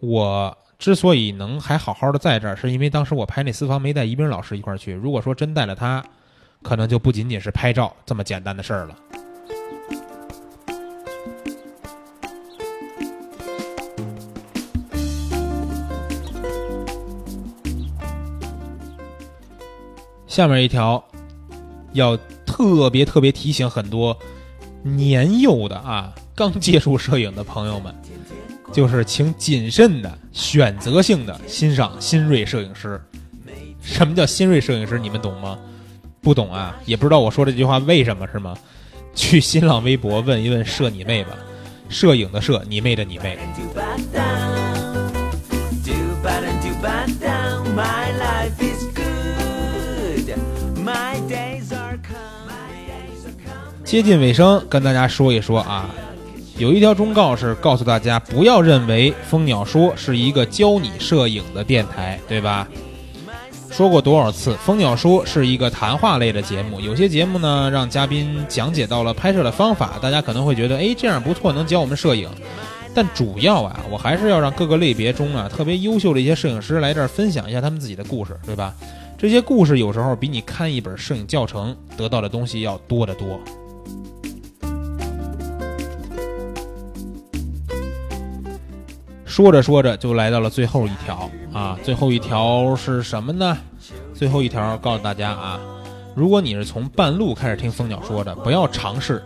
我之所以能还好好的在这儿，是因为当时我拍那私房没带宜宾老师一块儿去。如果说真带了他，可能就不仅仅是拍照这么简单的事儿了。下面一条，要特别特别提醒很多年幼的啊，刚接触摄影的朋友们，就是请谨慎的、选择性的欣赏新锐摄影师。什么叫新锐摄影师？你们懂吗？不懂啊，也不知道我说这句话为什么是吗？去新浪微博问一问“摄你妹”吧，摄影的摄，你妹的你妹。接近尾声，跟大家说一说啊，有一条忠告是告诉大家，不要认为蜂鸟说是一个教你摄影的电台，对吧？说过多少次，蜂鸟说是一个谈话类的节目。有些节目呢，让嘉宾讲解到了拍摄的方法，大家可能会觉得，哎，这样不错，能教我们摄影。但主要啊，我还是要让各个类别中啊特别优秀的一些摄影师来这儿分享一下他们自己的故事，对吧？这些故事有时候比你看一本摄影教程得到的东西要多得多。说着说着就来到了最后一条啊，最后一条是什么呢？最后一条告诉大家啊，如果你是从半路开始听蜂鸟说的，不要尝试，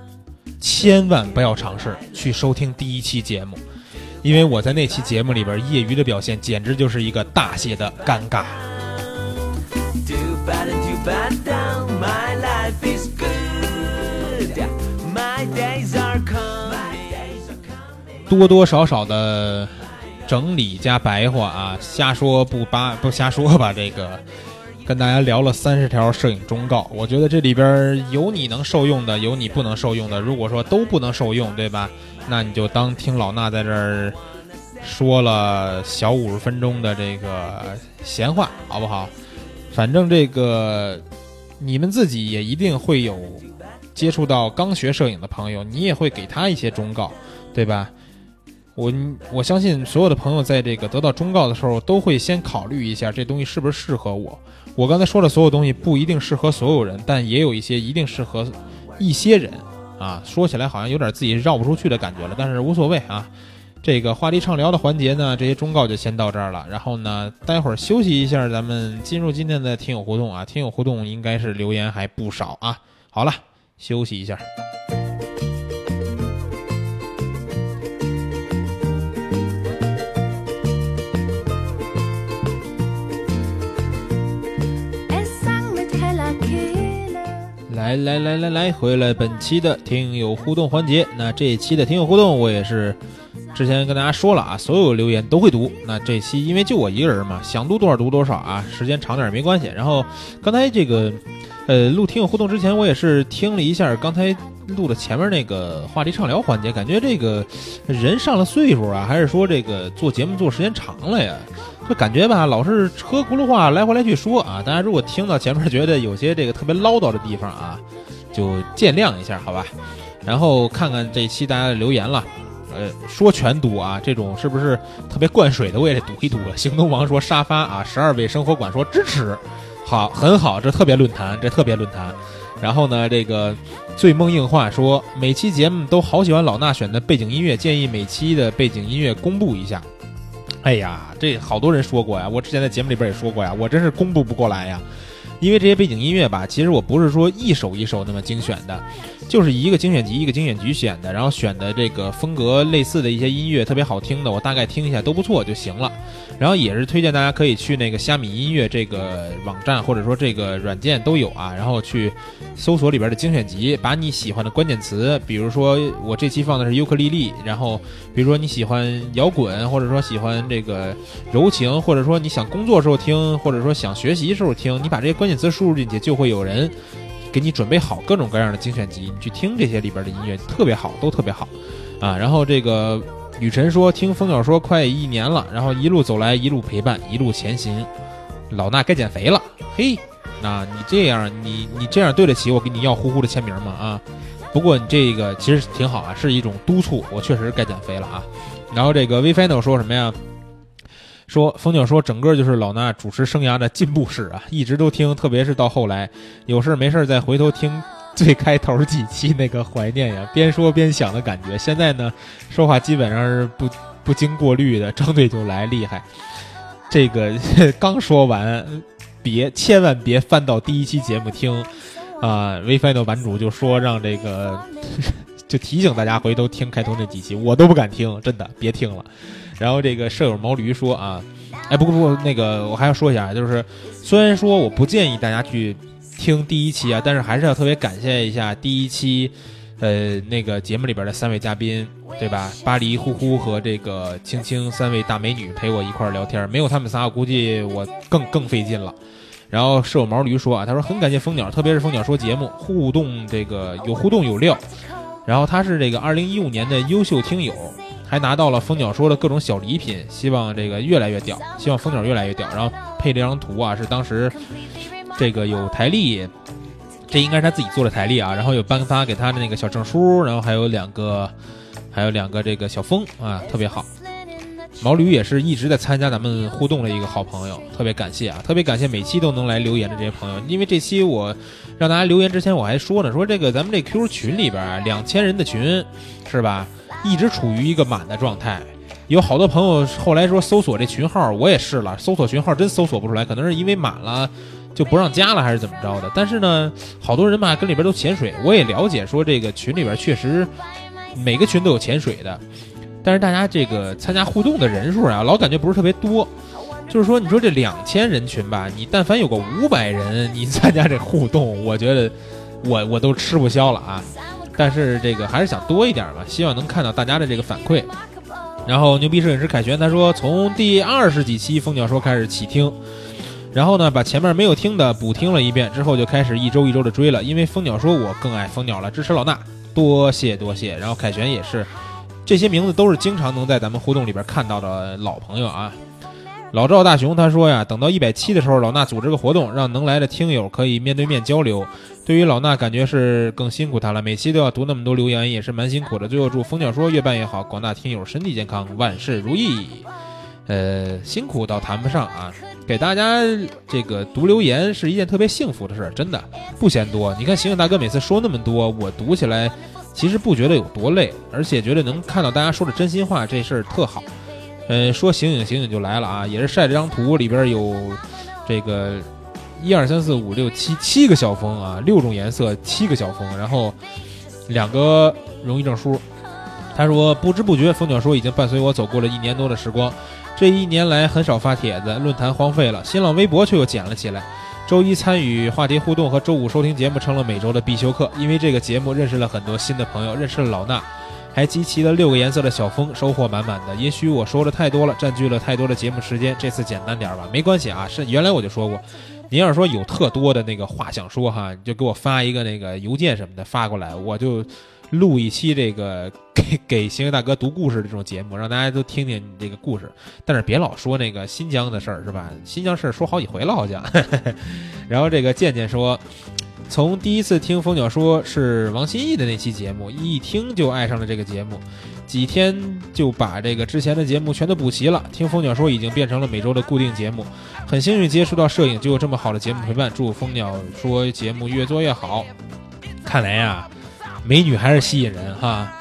千万不要尝试去收听第一期节目，因为我在那期节目里边业余的表现简直就是一个大写的尴尬。多多少少的整理加白话啊，瞎说不八不瞎说吧。这个跟大家聊了三十条摄影忠告，我觉得这里边有你能受用的，有你不能受用的。如果说都不能受用，对吧？那你就当听老衲在这儿说了小五十分钟的这个闲话，好不好？反正这个你们自己也一定会有接触到刚学摄影的朋友，你也会给他一些忠告，对吧？我我相信所有的朋友在这个得到忠告的时候，都会先考虑一下这东西是不是适合我。我刚才说的所有东西不一定适合所有人，但也有一些一定适合一些人啊。说起来好像有点自己绕不出去的感觉了，但是无所谓啊。这个话题畅聊的环节呢，这些忠告就先到这儿了。然后呢，待会儿休息一下，咱们进入今天的听友互动啊。听友互动应该是留言还不少啊。好了，休息一下。来来来来来，回来本期的听友互动环节。那这一期的听友互动，我也是之前跟大家说了啊，所有留言都会读。那这期因为就我一个人嘛，想读多少读多少啊，时间长点没关系。然后刚才这个呃录听友互动之前，我也是听了一下刚才录的前面那个话题畅聊环节，感觉这个人上了岁数啊，还是说这个做节目做时间长了呀？就感觉吧，老是车轱辘话来回来去说啊。大家如果听到前面觉得有些这个特别唠叨的地方啊，就见谅一下，好吧？然后看看这期大家的留言了，呃，说全读啊，这种是不是特别灌水的，我也得读一读了。行动王说沙发啊，十二位生活馆说支持，好，很好，这特别论坛，这特别论坛。然后呢，这个醉梦映画说每期节目都好喜欢老衲选的背景音乐，建议每期的背景音乐公布一下。哎呀，这好多人说过呀，我之前在节目里边也说过呀，我真是公布不过来呀。因为这些背景音乐吧，其实我不是说一首一首那么精选的，就是一个精选集一个精选集选的，然后选的这个风格类似的一些音乐特别好听的，我大概听一下都不错就行了。然后也是推荐大家可以去那个虾米音乐这个网站或者说这个软件都有啊，然后去搜索里边的精选集，把你喜欢的关键词，比如说我这期放的是尤克里里，然后比如说你喜欢摇滚，或者说喜欢这个柔情，或者说你想工作时候听，或者说想学习时候听，你把这些关键词输入进去，就会有人给你准备好各种各样的精选集，你去听这些里边的音乐特别好，都特别好啊。然后这个。雨辰说：“听蜂鸟说快一年了，然后一路走来，一路陪伴，一路前行。老衲该减肥了，嘿，那你这样，你你这样对得起我给你要呼呼的签名吗？啊，不过你这个其实挺好啊，是一种督促，我确实该减肥了啊。然后这个 v final 说什么呀？说蜂鸟说整个就是老衲主持生涯的进步史啊，一直都听，特别是到后来有事没事再回头听。”最开头几期那个怀念呀，边说边想的感觉。现在呢，说话基本上是不不经过滤的，张嘴就来，厉害。这个 刚说完，别千万别翻到第一期节目听啊！WiFi 的版主就说让这个 就提醒大家回头听开头那几期，我都不敢听，真的别听了。然后这个舍友毛驴说啊，哎，不过不不，那个我还要说一下，就是虽然说我不建议大家去。听第一期啊，但是还是要特别感谢一下第一期，呃，那个节目里边的三位嘉宾，对吧？巴黎呼呼和这个青青三位大美女陪我一块聊天，没有他们仨，我估计我更更费劲了。然后舍友毛驴说啊，他说很感谢蜂鸟，特别是蜂鸟说节目互动这个有互动有料。然后他是这个二零一五年的优秀听友，还拿到了蜂鸟说的各种小礼品，希望这个越来越屌，希望蜂鸟越来越屌。然后配这张图啊，是当时。这个有台历，这应该是他自己做的台历啊。然后有颁发给他的那个小证书，然后还有两个，还有两个这个小风啊，特别好。毛驴也是一直在参加咱们互动的一个好朋友，特别感谢啊，特别感谢每期都能来留言的这些朋友。因为这期我让大家留言之前，我还说呢，说这个咱们这 QQ 群里边，两千人的群是吧，一直处于一个满的状态。有好多朋友后来说搜索这群号，我也试了，搜索群号真搜索不出来，可能是因为满了。就不让加了还是怎么着的？但是呢，好多人吧跟里边都潜水，我也了解说这个群里边确实每个群都有潜水的，但是大家这个参加互动的人数啊，老感觉不是特别多。就是说，你说这两千人群吧，你但凡有个五百人你参加这互动，我觉得我我都吃不消了啊。但是这个还是想多一点嘛，希望能看到大家的这个反馈。然后牛逼摄影师凯旋他说，从第二十几期蜂鸟说开始起听。然后呢，把前面没有听的补听了一遍，之后就开始一周一周的追了。因为蜂鸟说我更爱蜂鸟了，支持老衲，多谢多谢。然后凯旋也是，这些名字都是经常能在咱们互动里边看到的老朋友啊。老赵大雄他说呀，等到一百七的时候，老衲组织个活动，让能来的听友可以面对面交流。对于老衲，感觉是更辛苦他了，每期都要读那么多留言，也是蛮辛苦的。最后祝蜂鸟说越办越好，广大听友身体健康，万事如意。呃，辛苦倒谈不上啊。给大家这个读留言是一件特别幸福的事儿，真的不嫌多。你看醒醒大哥每次说那么多，我读起来其实不觉得有多累，而且觉得能看到大家说的真心话，这事儿特好。嗯，说醒醒醒醒就来了啊，也是晒这张图，里边有这个一二三四五六七七个小风啊，六种颜色，七个小风，然后两个荣誉证书。他说不知不觉，蜂鸟说已经伴随我走过了一年多的时光。这一年来很少发帖子，论坛荒废了，新浪微博却又捡了起来。周一参与话题互动和周五收听节目成了每周的必修课。因为这个节目认识了很多新的朋友，认识了老衲，还集齐了六个颜色的小风，收获满满的。也许我说的太多了，占据了太多的节目时间，这次简单点吧，没关系啊。是原来我就说过，您要是说有特多的那个话想说哈，你就给我发一个那个邮件什么的发过来，我就。录一期这个给给星星大哥读故事的这种节目，让大家都听听你这个故事，但是别老说那个新疆的事儿，是吧？新疆事儿说好几回了，好像。然后这个健健说，从第一次听蜂鸟说是王心怡的那期节目，一听就爱上了这个节目，几天就把这个之前的节目全都补齐了。听蜂鸟说已经变成了每周的固定节目，很幸运接触到摄影，就有这么好的节目陪伴。祝蜂鸟说节目越做越好。看来呀。美女还是吸引人哈，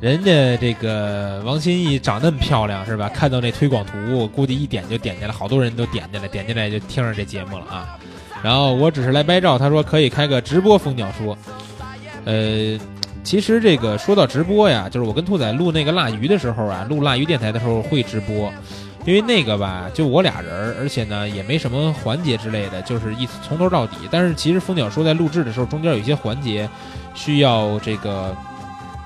人家这个王心怡长那么漂亮是吧？看到那推广图，估计一点就点进来，好多人都点进来，点进来就听着这节目了啊。然后我只是来拍照，他说可以开个直播蜂鸟说。呃，其实这个说到直播呀，就是我跟兔仔录那个腊鱼的时候啊，录腊鱼电台的时候会直播，因为那个吧，就我俩人，而且呢也没什么环节之类的，就是一从头到底。但是其实蜂鸟说在录制的时候，中间有一些环节需要这个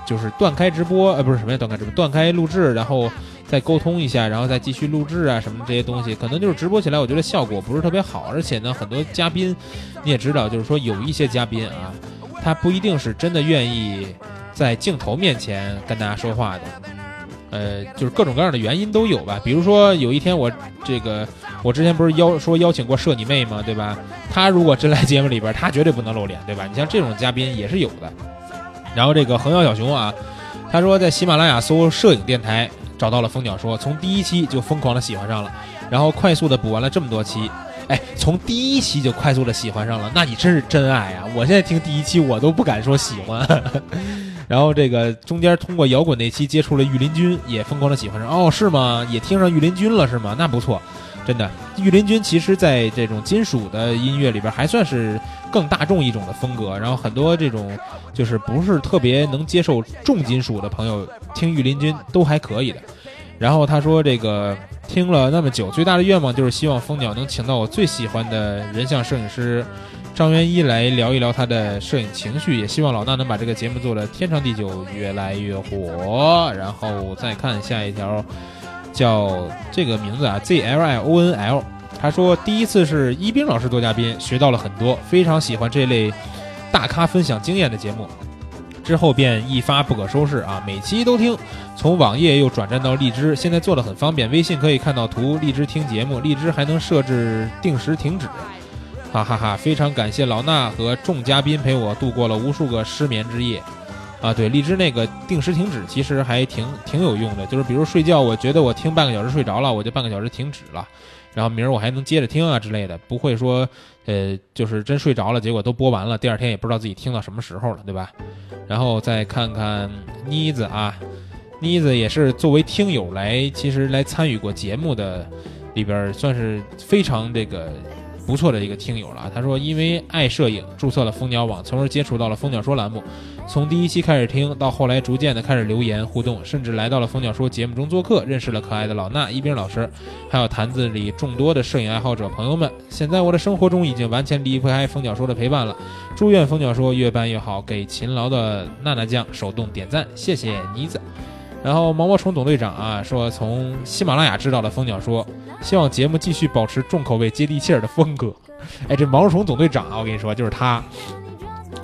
就是断开直播，呃，不是什么呀，断开直播，断开录制，然后再沟通一下，然后再继续录制啊什么这些东西，可能就是直播起来，我觉得效果不是特别好，而且呢，很多嘉宾你也知道，就是说有一些嘉宾啊，他不一定是真的愿意在镜头面前跟大家说话的。呃，就是各种各样的原因都有吧。比如说有一天我这个，我之前不是邀说邀请过社你妹吗？对吧？他如果真来节目里边，他绝对不能露脸，对吧？你像这种嘉宾也是有的。然后这个横腰小熊啊，他说在喜马拉雅搜摄影电台找到了蜂鸟说，从第一期就疯狂的喜欢上了，然后快速的补完了这么多期。哎，从第一期就快速的喜欢上了，那你真是真爱啊！我现在听第一期我都不敢说喜欢。然后这个中间通过摇滚那期接触了御林军，也疯狂的喜欢上。哦，是吗？也听上御林军了是吗？那不错，真的。御林军其实在这种金属的音乐里边还算是更大众一种的风格。然后很多这种就是不是特别能接受重金属的朋友听御林军都还可以的。然后他说这个听了那么久，最大的愿望就是希望蜂鸟能请到我最喜欢的人像摄影师。张元一来聊一聊他的摄影情绪，也希望老衲能把这个节目做得天长地久，越来越火。然后再看下一条，叫这个名字啊，Z L I O N L。他说第一次是一冰老师做嘉宾，学到了很多，非常喜欢这类大咖分享经验的节目。之后便一发不可收拾啊，每期都听。从网页又转战到荔枝，现在做的很方便，微信可以看到图，荔枝听节目，荔枝还能设置定时停止。哈哈哈！非常感谢老衲和众嘉宾陪我度过了无数个失眠之夜，啊，对，荔枝那个定时停止其实还挺挺有用的，就是比如睡觉，我觉得我听半个小时睡着了，我就半个小时停止了，然后明儿我还能接着听啊之类的，不会说，呃，就是真睡着了，结果都播完了，第二天也不知道自己听到什么时候了，对吧？然后再看看妮子啊，妮子也是作为听友来，其实来参与过节目的里边，算是非常这个。不错的一个听友了，他说因为爱摄影注册了蜂鸟网，从而接触到了蜂鸟说栏目，从第一期开始听到后来逐渐的开始留言互动，甚至来到了蜂鸟说节目中做客，认识了可爱的老衲一冰老师，还有坛子里众多的摄影爱好者朋友们。现在我的生活中已经完全离不开蜂鸟说的陪伴了，祝愿蜂鸟说越办越好，给勤劳的娜娜酱手动点赞，谢谢妮子。然后毛毛虫总队长啊说从喜马拉雅知道了蜂鸟说。希望节目继续保持重口味、接地气儿的风格。哎，这毛毛虫总队长啊，我跟你说，就是他。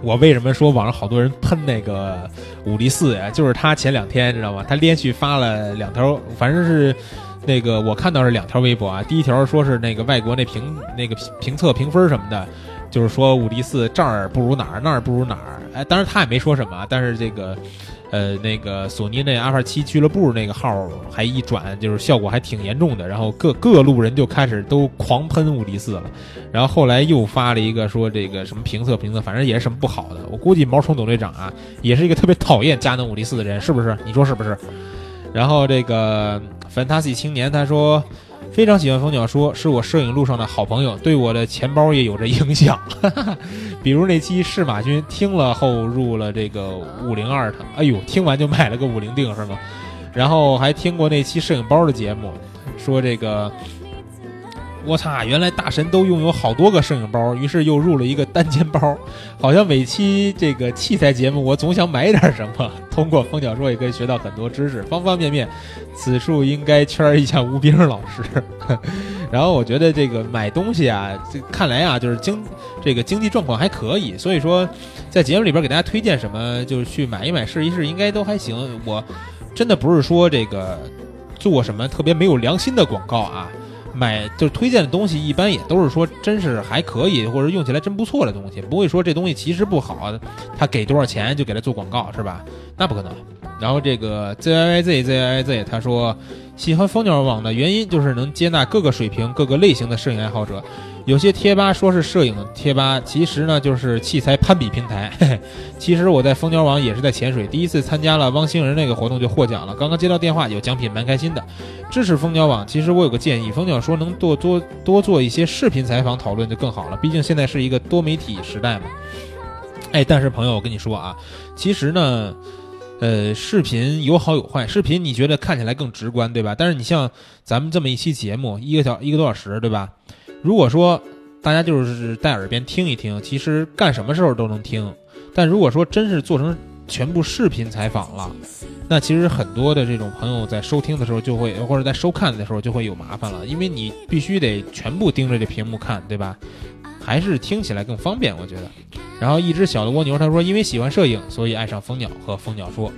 我为什么说网上好多人喷那个武力四呀？就是他前两天知道吗？他连续发了两条，反正是那个我看到是两条微博啊。第一条说是那个外国那评那个评测评分什么的，就是说武力四这儿不如哪儿，那儿不如哪儿。哎，当然他也没说什么，但是这个。呃，那个索尼那阿帕七俱乐部那个号还一转，就是效果还挺严重的。然后各各路人就开始都狂喷五 D 四了。然后后来又发了一个说这个什么评测评测，反正也是什么不好的。我估计毛虫总队长啊，也是一个特别讨厌佳能五 D 四的人，是不是？你说是不是？然后这个 Fantasy 青年他说。非常喜欢蜂鸟说，是我摄影路上的好朋友，对我的钱包也有着影响。比如那期释马军听了后入了这个五零二，哎呦，听完就买了个五零定是吗？然后还听过那期摄影包的节目，说这个。我操！原来大神都拥有好多个摄影包，于是又入了一个单肩包。好像每期这个器材节目，我总想买点什么。通过蜂鸟说也可以学到很多知识，方方面面。此处应该圈一下吴冰老师。然后我觉得这个买东西啊，这看来啊，就是经这个经济状况还可以，所以说在节目里边给大家推荐什么，就是去买一买试一试，应该都还行。我真的不是说这个做什么特别没有良心的广告啊。买就是推荐的东西，一般也都是说真是还可以，或者用起来真不错的东西，不会说这东西其实不好，他给多少钱就给他做广告是吧？那不可能。然后这个 Z I I Z Z I I Z 他说，喜欢蜂鸟网的原因就是能接纳各个水平、各个类型的摄影爱好者，有些贴吧说是摄影贴吧，其实呢就是器材攀比平台。嘿嘿，其实我在蜂鸟网也是在潜水，第一次参加了汪星人那个活动就获奖了，刚刚接到电话有奖品，蛮开心的。支持蜂鸟网，其实我有个建议，蜂鸟说能多多多做一些视频采访讨论就更好了，毕竟现在是一个多媒体时代嘛。哎，但是朋友，我跟你说啊，其实呢。呃，视频有好有坏。视频你觉得看起来更直观，对吧？但是你像咱们这么一期节目，一个小一个多小时，对吧？如果说大家就是戴耳边听一听，其实干什么时候都能听。但如果说真是做成全部视频采访了，那其实很多的这种朋友在收听的时候就会，或者在收看的时候就会有麻烦了，因为你必须得全部盯着这屏幕看，对吧？还是听起来更方便，我觉得。然后一只小的蜗牛他说，因为喜欢摄影，所以爱上蜂鸟和蜂鸟说。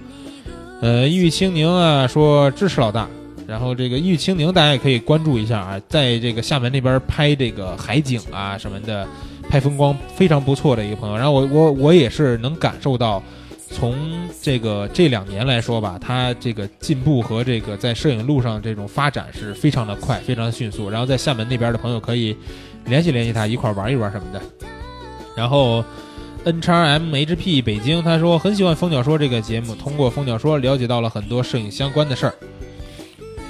呃，玉清宁啊说支持老大。然后这个玉清宁大家也可以关注一下啊，在这个厦门那边拍这个海景啊什么的，拍风光非常不错的一个朋友。然后我我我也是能感受到，从这个这两年来说吧，他这个进步和这个在摄影路上这种发展是非常的快，非常迅速。然后在厦门那边的朋友可以联系联系他，一块玩一玩什么的。然后。N 叉 M H P 北京，他说很喜欢蜂鸟说这个节目，通过蜂鸟说了解到了很多摄影相关的事儿。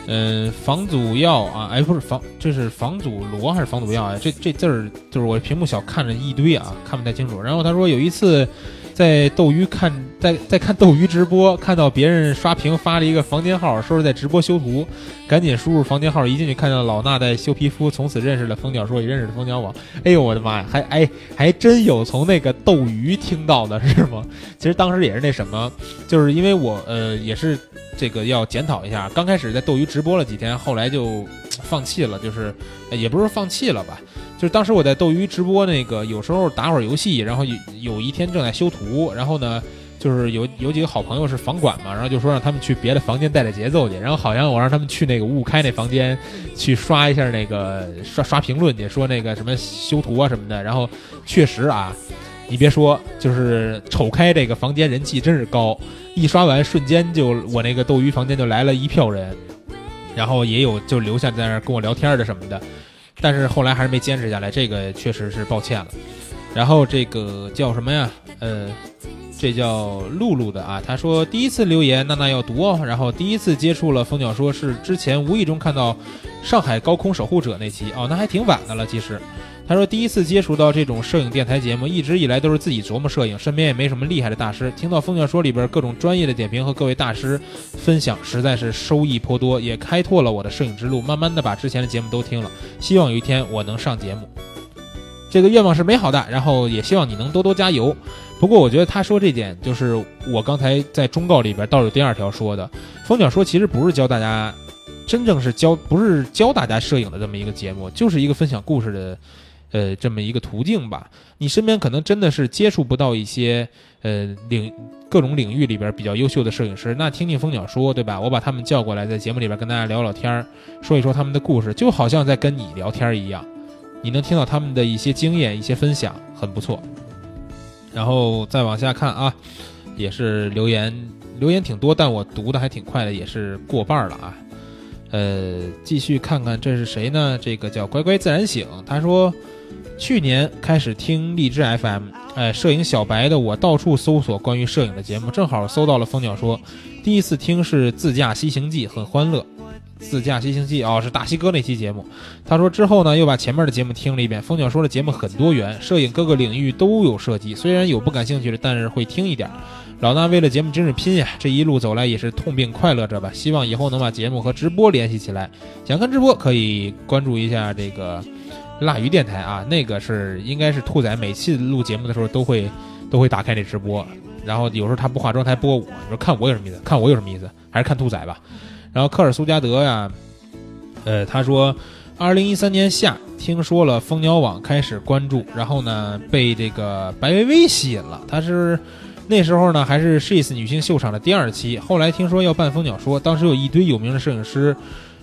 嗯，房祖耀啊，哎，不是房，这是房祖罗还是房祖耀啊？这这字儿就是我屏幕小看着一堆啊，看不太清楚。然后他说有一次。在斗鱼看，在在看斗鱼直播，看到别人刷屏发了一个房间号，说是在直播修图，赶紧输入房间号，一进去看到老衲在修皮肤，从此认识了蜂鸟说，也认识了蜂鸟网。哎呦我的妈呀，还哎还真有从那个斗鱼听到的是吗？其实当时也是那什么，就是因为我呃也是这个要检讨一下，刚开始在斗鱼直播了几天，后来就放弃了，就是也不是放弃了吧。就是当时我在斗鱼直播，那个有时候打会儿游戏，然后有有一天正在修图，然后呢，就是有有几个好朋友是房管嘛，然后就说让他们去别的房间带带节奏去，然后好像我让他们去那个五五开那房间去刷一下那个刷刷评论去，说那个什么修图啊什么的，然后确实啊，你别说，就是瞅开这个房间人气真是高，一刷完瞬间就我那个斗鱼房间就来了一票人，然后也有就留下在那儿跟我聊天的什么的。但是后来还是没坚持下来，这个确实是抱歉了。然后这个叫什么呀？呃，这叫露露的啊。他说第一次留言，娜娜要读哦。然后第一次接触了蜂鸟说，是之前无意中看到上海高空守护者那期哦，那还挺晚的了，其实。他说：“第一次接触到这种摄影电台节目，一直以来都是自己琢磨摄影，身边也没什么厉害的大师。听到《蜂鸟说》里边各种专业的点评和各位大师分享，实在是收益颇多，也开拓了我的摄影之路。慢慢的把之前的节目都听了，希望有一天我能上节目。这个愿望是美好的，然后也希望你能多多加油。不过我觉得他说这点，就是我刚才在忠告里边倒数第二条说的，《蜂鸟说》其实不是教大家，真正是教不是教大家摄影的这么一个节目，就是一个分享故事的。”呃，这么一个途径吧，你身边可能真的是接触不到一些呃领各种领域里边比较优秀的摄影师，那听听蜂鸟说，对吧？我把他们叫过来，在节目里边跟大家聊聊天儿，说一说他们的故事，就好像在跟你聊天一样，你能听到他们的一些经验、一些分享，很不错。然后再往下看啊，也是留言留言挺多，但我读的还挺快的，也是过半了啊。呃，继续看看这是谁呢？这个叫乖乖自然醒，他说。去年开始听荔枝 FM，哎，摄影小白的我到处搜索关于摄影的节目，正好搜到了蜂鸟说。第一次听是《自驾西行记》，很欢乐。《自驾西行记》哦，是大西哥那期节目。他说之后呢，又把前面的节目听了一遍。蜂鸟说的节目很多元，摄影各个领域都有涉及。虽然有不感兴趣的，但是会听一点。老衲为了节目真是拼呀，这一路走来也是痛并快乐着吧。希望以后能把节目和直播联系起来。想看直播可以关注一下这个。腊鱼电台啊，那个是应该是兔仔每次录节目的时候都会都会打开那直播，然后有时候他不化妆他还播我，你说看我有什么意思？看我有什么意思？还是看兔仔吧。然后科尔苏加德呀，呃，他说，二零一三年夏听说了蜂鸟网开始关注，然后呢被这个白薇薇吸引了。他是那时候呢还是 She's 女性秀场的第二期，后来听说要办蜂鸟说，当时有一堆有名的摄影师。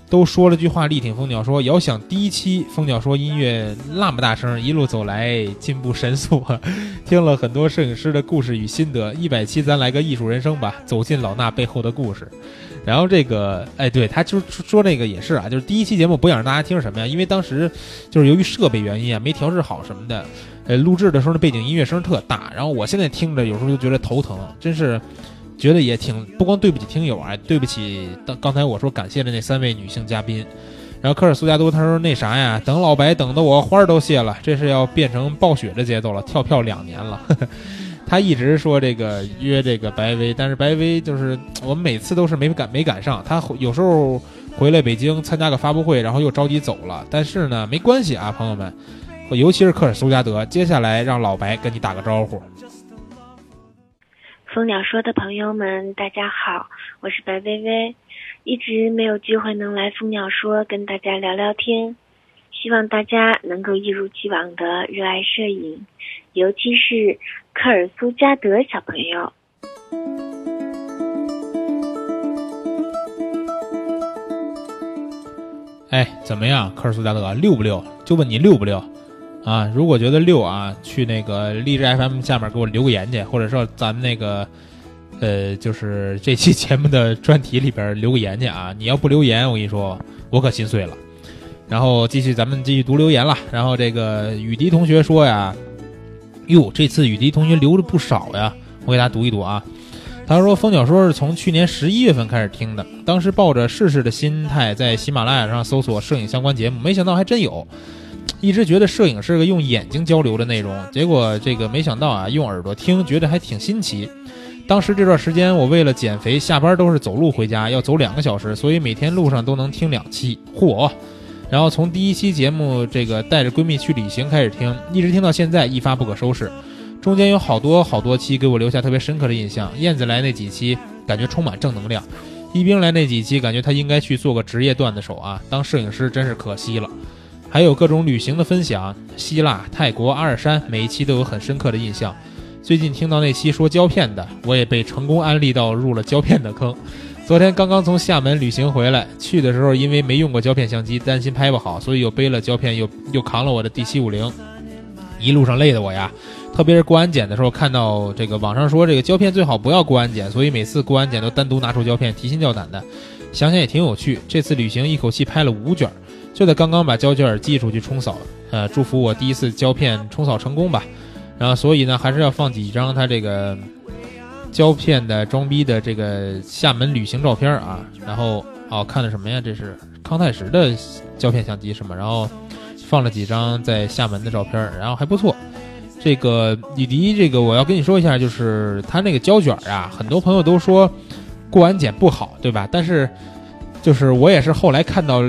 都说了句话力挺蜂鸟说，遥想第一期蜂鸟说音乐那么大声，一路走来进步神速，听了很多摄影师的故事与心得。一百期咱来个艺术人生吧，走进老衲背后的故事。然后这个，哎，对，他就说说那个也是啊，就是第一期节目不想让大家听什么呀，因为当时就是由于设备原因啊，没调试好什么的，呃，录制的时候的背景音乐声特大，然后我现在听着有时候就觉得头疼，真是觉得也挺不光对不起听友啊，对不起刚刚才我说感谢的那三位女性嘉宾。然后科尔苏加多他说那啥呀，等老白等的我花儿都谢了，这是要变成暴雪的节奏了，跳票两年了。他一直说这个约这个白薇，但是白薇就是我们每次都是没赶没赶上。他有时候回来北京参加个发布会，然后又着急走了。但是呢，没关系啊，朋友们，尤其是克尔苏加德，接下来让老白跟你打个招呼。蜂鸟说的朋友们，大家好，我是白薇薇，一直没有机会能来蜂鸟说跟大家聊聊天，希望大家能够一如既往的热爱摄影，尤其是科尔苏加德小朋友。哎，怎么样，科尔苏加德溜不溜？就问你溜不溜？啊，如果觉得溜啊，去那个荔枝 FM 下面给我留个言去，或者说咱们那个，呃，就是这期节目的专题里边留个言去啊。你要不留言，我跟你说，我可心碎了。然后继续，咱们继续读留言了。然后这个雨迪同学说呀，哟，这次雨迪同学留了不少呀，我给大家读一读啊。他说：“蜂鸟说是从去年十一月份开始听的，当时抱着试试的心态在喜马拉雅上搜索摄影相关节目，没想到还真有。一直觉得摄影是个用眼睛交流的内容，结果这个没想到啊，用耳朵听觉得还挺新奇。当时这段时间我为了减肥，下班都是走路回家，要走两个小时，所以每天路上都能听两期。嚯！然后从第一期节目这个带着闺蜜去旅行开始听，一直听到现在，一发不可收拾。”中间有好多好多期给我留下特别深刻的印象。燕子来那几期，感觉充满正能量；一冰来那几期，感觉他应该去做个职业段子手啊，当摄影师真是可惜了。还有各种旅行的分享，希腊、泰国、阿尔山，每一期都有很深刻的印象。最近听到那期说胶片的，我也被成功安利到入了胶片的坑。昨天刚刚从厦门旅行回来，去的时候因为没用过胶片相机，担心拍不好，所以又背了胶片，又又扛了我的 D 七五零，一路上累的我呀。特别是过安检的时候，看到这个网上说这个胶片最好不要过安检，所以每次过安检都单独拿出胶片，提心吊胆的。想想也挺有趣。这次旅行一口气拍了五卷，就在刚刚把胶卷寄出去冲扫。呃，祝福我第一次胶片冲扫成功吧。然后，所以呢，还是要放几张他这个胶片的装逼的这个厦门旅行照片啊。然后，哦，看的什么呀？这是康泰时的胶片相机是吗？然后放了几张在厦门的照片，然后还不错。这个雨迪，这个我要跟你说一下，就是他那个胶卷啊，很多朋友都说过安检不好，对吧？但是就是我也是后来看到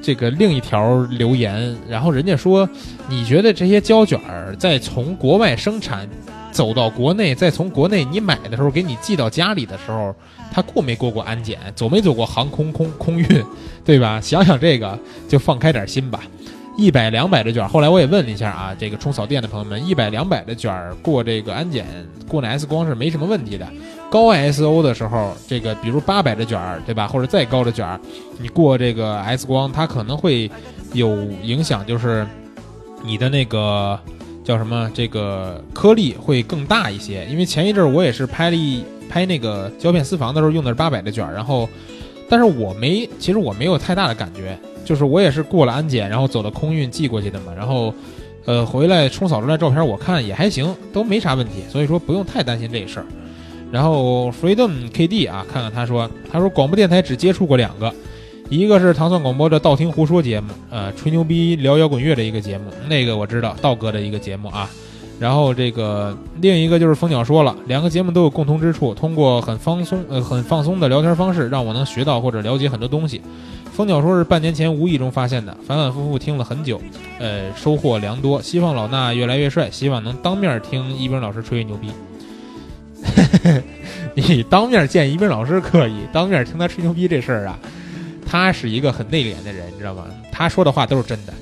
这个另一条留言，然后人家说，你觉得这些胶卷在从国外生产走到国内，再从国内你买的时候给你寄到家里的时候，他过没过过安检，走没走过航空空空运，对吧？想想这个，就放开点心吧。一百两百的卷，后来我也问了一下啊，这个冲扫店的朋友们，一百两百的卷过这个安检，过那 X 光是没什么问题的。高 ISO 的时候，这个比如八百的卷，对吧？或者再高的卷，你过这个 S 光，它可能会有影响，就是你的那个叫什么，这个颗粒会更大一些。因为前一阵我也是拍了一拍那个胶片私房的时候，用的是八百的卷，然后，但是我没，其实我没有太大的感觉。就是我也是过了安检，然后走的空运寄过去的嘛，然后，呃，回来冲扫出来照片，我看也还行，都没啥问题，所以说不用太担心这事儿。然后 Freedom KD 啊，看看他说，他说广播电台只接触过两个，一个是糖蒜广播的道听胡说节目，呃，吹牛逼聊摇滚乐的一个节目，那个我知道，道哥的一个节目啊。然后这个另一个就是蜂鸟说了，两个节目都有共同之处，通过很放松呃很放松的聊天方式，让我能学到或者了解很多东西。蜂鸟说是半年前无意中发现的，反反复复听了很久，呃，收获良多。希望老衲越来越帅，希望能当面听一冰老师吹牛逼。你当面见一冰老师可以，当面听他吹牛逼这事儿啊，他是一个很内敛的人，你知道吗？他说的话都是真的。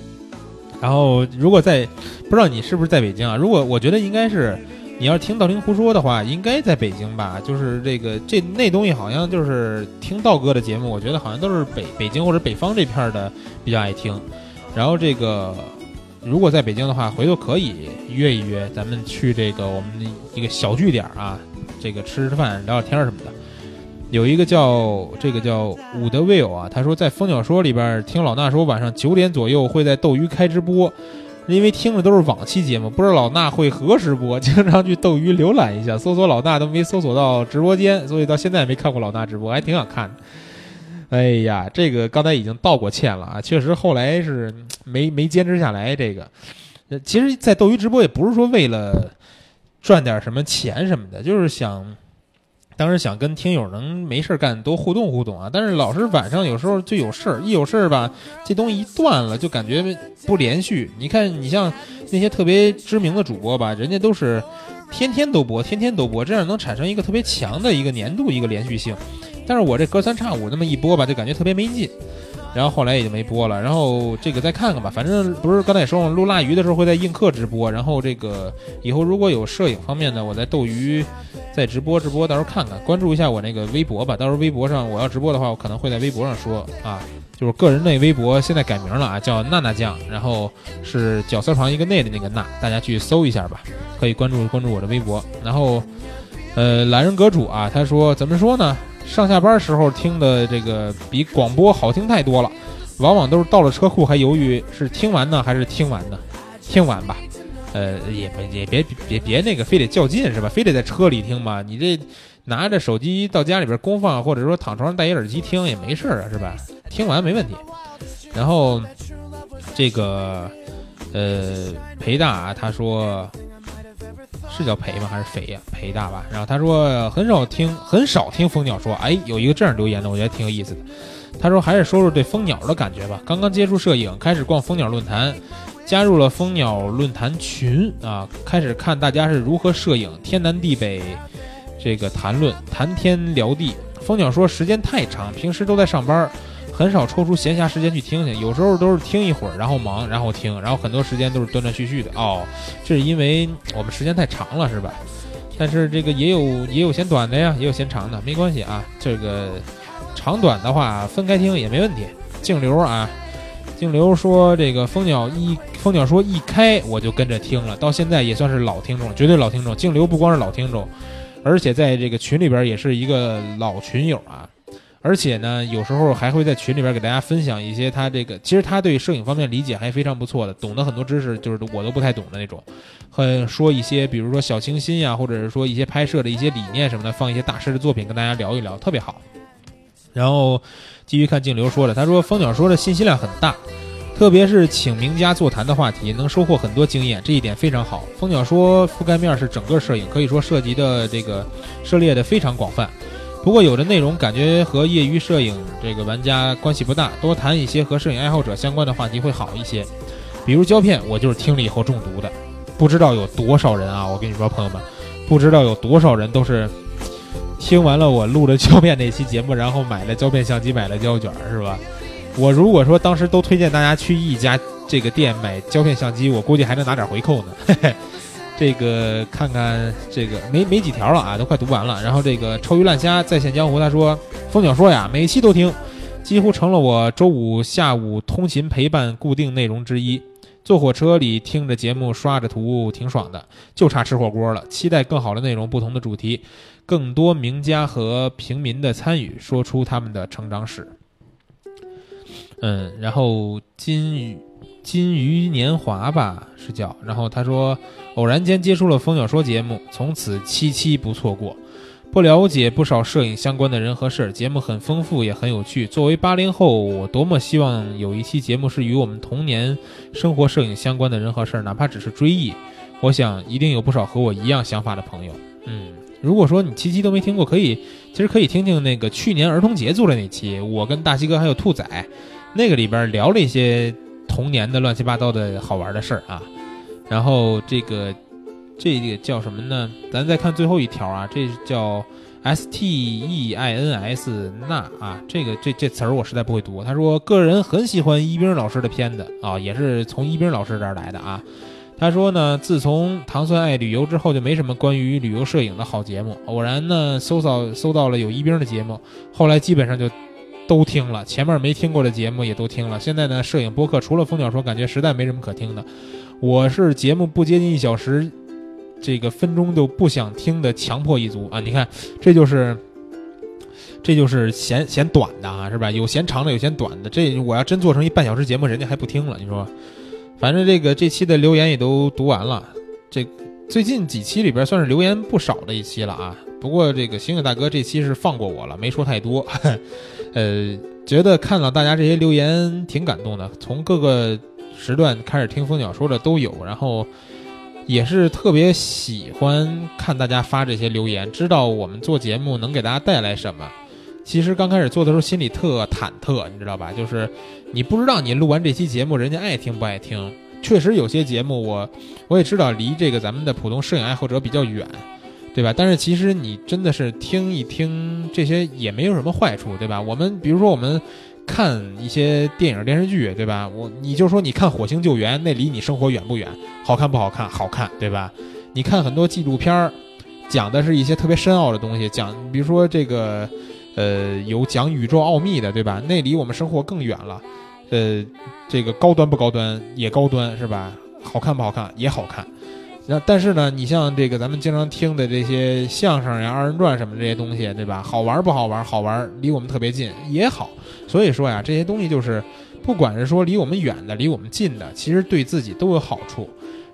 然后，如果在不知道你是不是在北京啊？如果我觉得应该是，你要听道听胡说的话，应该在北京吧？就是这个这那东西好像就是听道哥的节目，我觉得好像都是北北京或者北方这片的比较爱听。然后这个如果在北京的话，回头可以约一约，咱们去这个我们的一个小据点啊，这个吃吃饭聊聊天什么的。有一个叫这个叫伍德威尔啊，他说在蜂鸟说里边听老衲说晚上九点左右会在斗鱼开直播，因为听的都是往期节目，不知道老衲会何时播，经常去斗鱼浏览一下，搜索老衲都没搜索到直播间，所以到现在也没看过老衲直播，还挺想看的。哎呀，这个刚才已经道过歉了啊，确实后来是没没坚持下来。这个，其实，在斗鱼直播也不是说为了赚点什么钱什么的，就是想，当时想跟听友能没事干多互动互动啊。但是老是晚上有时候就有事儿，一有事儿吧，这东西一断了就感觉不连续。你看，你像那些特别知名的主播吧，人家都是天天都播，天天都播，这样能产生一个特别强的一个年度一个连续性。但是我这隔三差五那么一播吧，就感觉特别没劲。然后后来也就没播了。然后这个再看看吧，反正不是刚才也说了，录腊鱼的时候会在映客直播。然后这个以后如果有摄影方面的，我在斗鱼再直播直播，到时候看看，关注一下我那个微博吧。到时候微博上我要直播的话，我可能会在微博上说啊，就是个人类微博现在改名了啊，叫娜娜酱，然后是角色旁一个内的那个娜，大家去搜一下吧，可以关注关注我的微博。然后呃，懒人阁主啊，他说怎么说呢？上下班时候听的这个比广播好听太多了，往往都是到了车库还犹豫是听完呢还是听完呢？听完吧，呃，也没也别别别那个非得较劲是吧？非得在车里听嘛？你这拿着手机到家里边公放，或者说躺床上戴一耳机听也没事儿啊，是吧？听完没问题。然后这个呃裴大他说。是叫裴吗？还是肥呀、裴大吧。然后他说很少听，很少听蜂鸟说。哎，有一个这样留言的，我觉得挺有意思的。他说还是说说对蜂鸟的感觉吧。刚刚接触摄影，开始逛蜂鸟论坛，加入了蜂鸟论坛群啊，开始看大家是如何摄影，天南地北，这个谈论谈天聊地。蜂鸟说时间太长，平时都在上班。很少抽出闲暇时间去听听，有时候都是听一会儿，然后忙，然后听，然后很多时间都是断断续续的。哦，这是因为我们时间太长了，是吧？但是这个也有也有嫌短的呀，也有嫌长的，没关系啊。这个长短的话分开听也没问题。静流啊，静流说这个蜂鸟一蜂鸟说一开我就跟着听了，到现在也算是老听众，绝对老听众。静流不光是老听众，而且在这个群里边也是一个老群友啊。而且呢，有时候还会在群里边给大家分享一些他这个，其实他对摄影方面理解还非常不错的，懂得很多知识，就是我都不太懂的那种。很说一些，比如说小清新呀，或者是说一些拍摄的一些理念什么的，放一些大师的作品跟大家聊一聊，特别好。然后继续看静流说的，他说蜂鸟说的信息量很大，特别是请名家座谈的话题，能收获很多经验，这一点非常好。蜂鸟说覆盖面是整个摄影，可以说涉及的这个涉猎的非常广泛。不过有的内容感觉和业余摄影这个玩家关系不大，多谈一些和摄影爱好者相关的话题会好一些。比如胶片，我就是听了以后中毒的，不知道有多少人啊！我跟你说，朋友们，不知道有多少人都是听完了我录的胶片那期节目，然后买了胶片相机，买了胶卷，是吧？我如果说当时都推荐大家去一家这个店买胶片相机，我估计还能拿点回扣呢。嘿嘿。这个看看这个没没几条了啊，都快读完了。然后这个臭鱼烂虾再现江湖，他说风鸟说呀，每期都听，几乎成了我周五下午通勤陪伴固定内容之一。坐火车里听着节目，刷着图，挺爽的，就差吃火锅了。期待更好的内容，不同的主题，更多名家和平民的参与，说出他们的成长史。嗯，然后金宇金鱼年华吧是叫，然后他说偶然间接触了风鸟说节目，从此七七不错过。不了解不少摄影相关的人和事儿，节目很丰富也很有趣。作为八零后，我多么希望有一期节目是与我们童年生活摄影相关的人和事儿，哪怕只是追忆。我想一定有不少和我一样想法的朋友。嗯，如果说你七七都没听过，可以其实可以听听那个去年儿童节做的那期，我跟大西哥还有兔仔，那个里边聊了一些童年的乱七八糟的好玩的事儿啊。然后这个这个叫什么呢？咱再看最后一条啊，这叫 S T E I N S 那啊，这个这这词儿我实在不会读。他说个人很喜欢一冰老师的片子啊，也是从一冰老师这儿来的啊。他说呢，自从糖蒜爱旅游之后，就没什么关于旅游摄影的好节目。偶然呢，搜到搜到了有一冰的节目，后来基本上就都听了，前面没听过的节目也都听了。现在呢，摄影播客除了蜂鸟说，感觉实在没什么可听的。我是节目不接近一小时，这个分钟就不想听的强迫一族啊！你看，这就是这就是嫌嫌短的啊，是吧？有嫌长的，有嫌短的。这我要真做成一半小时节目，人家还不听了，你说？反正这个这期的留言也都读完了，这最近几期里边算是留言不少的一期了啊。不过这个星星大哥这期是放过我了，没说太多。呃，觉得看到大家这些留言挺感动的，从各个时段开始听蜂鸟说的都有，然后也是特别喜欢看大家发这些留言，知道我们做节目能给大家带来什么。其实刚开始做的时候心里特忐忑，你知道吧？就是你不知道你录完这期节目人家爱听不爱听。确实有些节目我我也知道离这个咱们的普通摄影爱好者比较远，对吧？但是其实你真的是听一听这些也没有什么坏处，对吧？我们比如说我们看一些电影电视剧，对吧？我你就说你看《火星救援》，那离你生活远不远？好看不好看？好看，对吧？你看很多纪录片儿，讲的是一些特别深奥的东西，讲比如说这个。呃，有讲宇宙奥秘的，对吧？那离我们生活更远了。呃，这个高端不高端也高端，是吧？好看不好看也好看。那但是呢，你像这个咱们经常听的这些相声呀、二人转什么这些东西，对吧？好玩不好玩？好玩，离我们特别近也好。所以说呀，这些东西就是，不管是说离我们远的，离我们近的，其实对自己都有好处。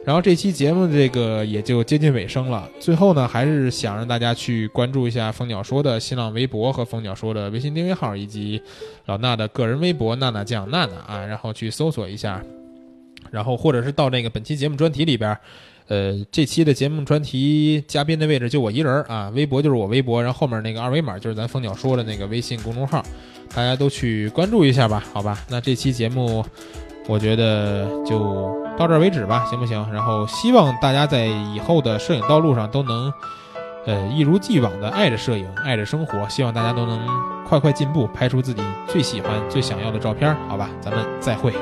然后这期节目这个也就接近尾声了。最后呢，还是想让大家去关注一下蜂鸟说的新浪微博和蜂鸟说的微信订阅号，以及老衲的个人微博娜娜酱娜娜啊，然后去搜索一下，然后或者是到那个本期节目专题里边，呃，这期的节目专题嘉宾的位置就我一人啊，微博就是我微博，然后后面那个二维码就是咱蜂鸟说的那个微信公众号，大家都去关注一下吧，好吧？那这期节目。我觉得就到这儿为止吧，行不行？然后希望大家在以后的摄影道路上都能，呃，一如既往的爱着摄影，爱着生活。希望大家都能快快进步，拍出自己最喜欢、最想要的照片。好吧，咱们再会。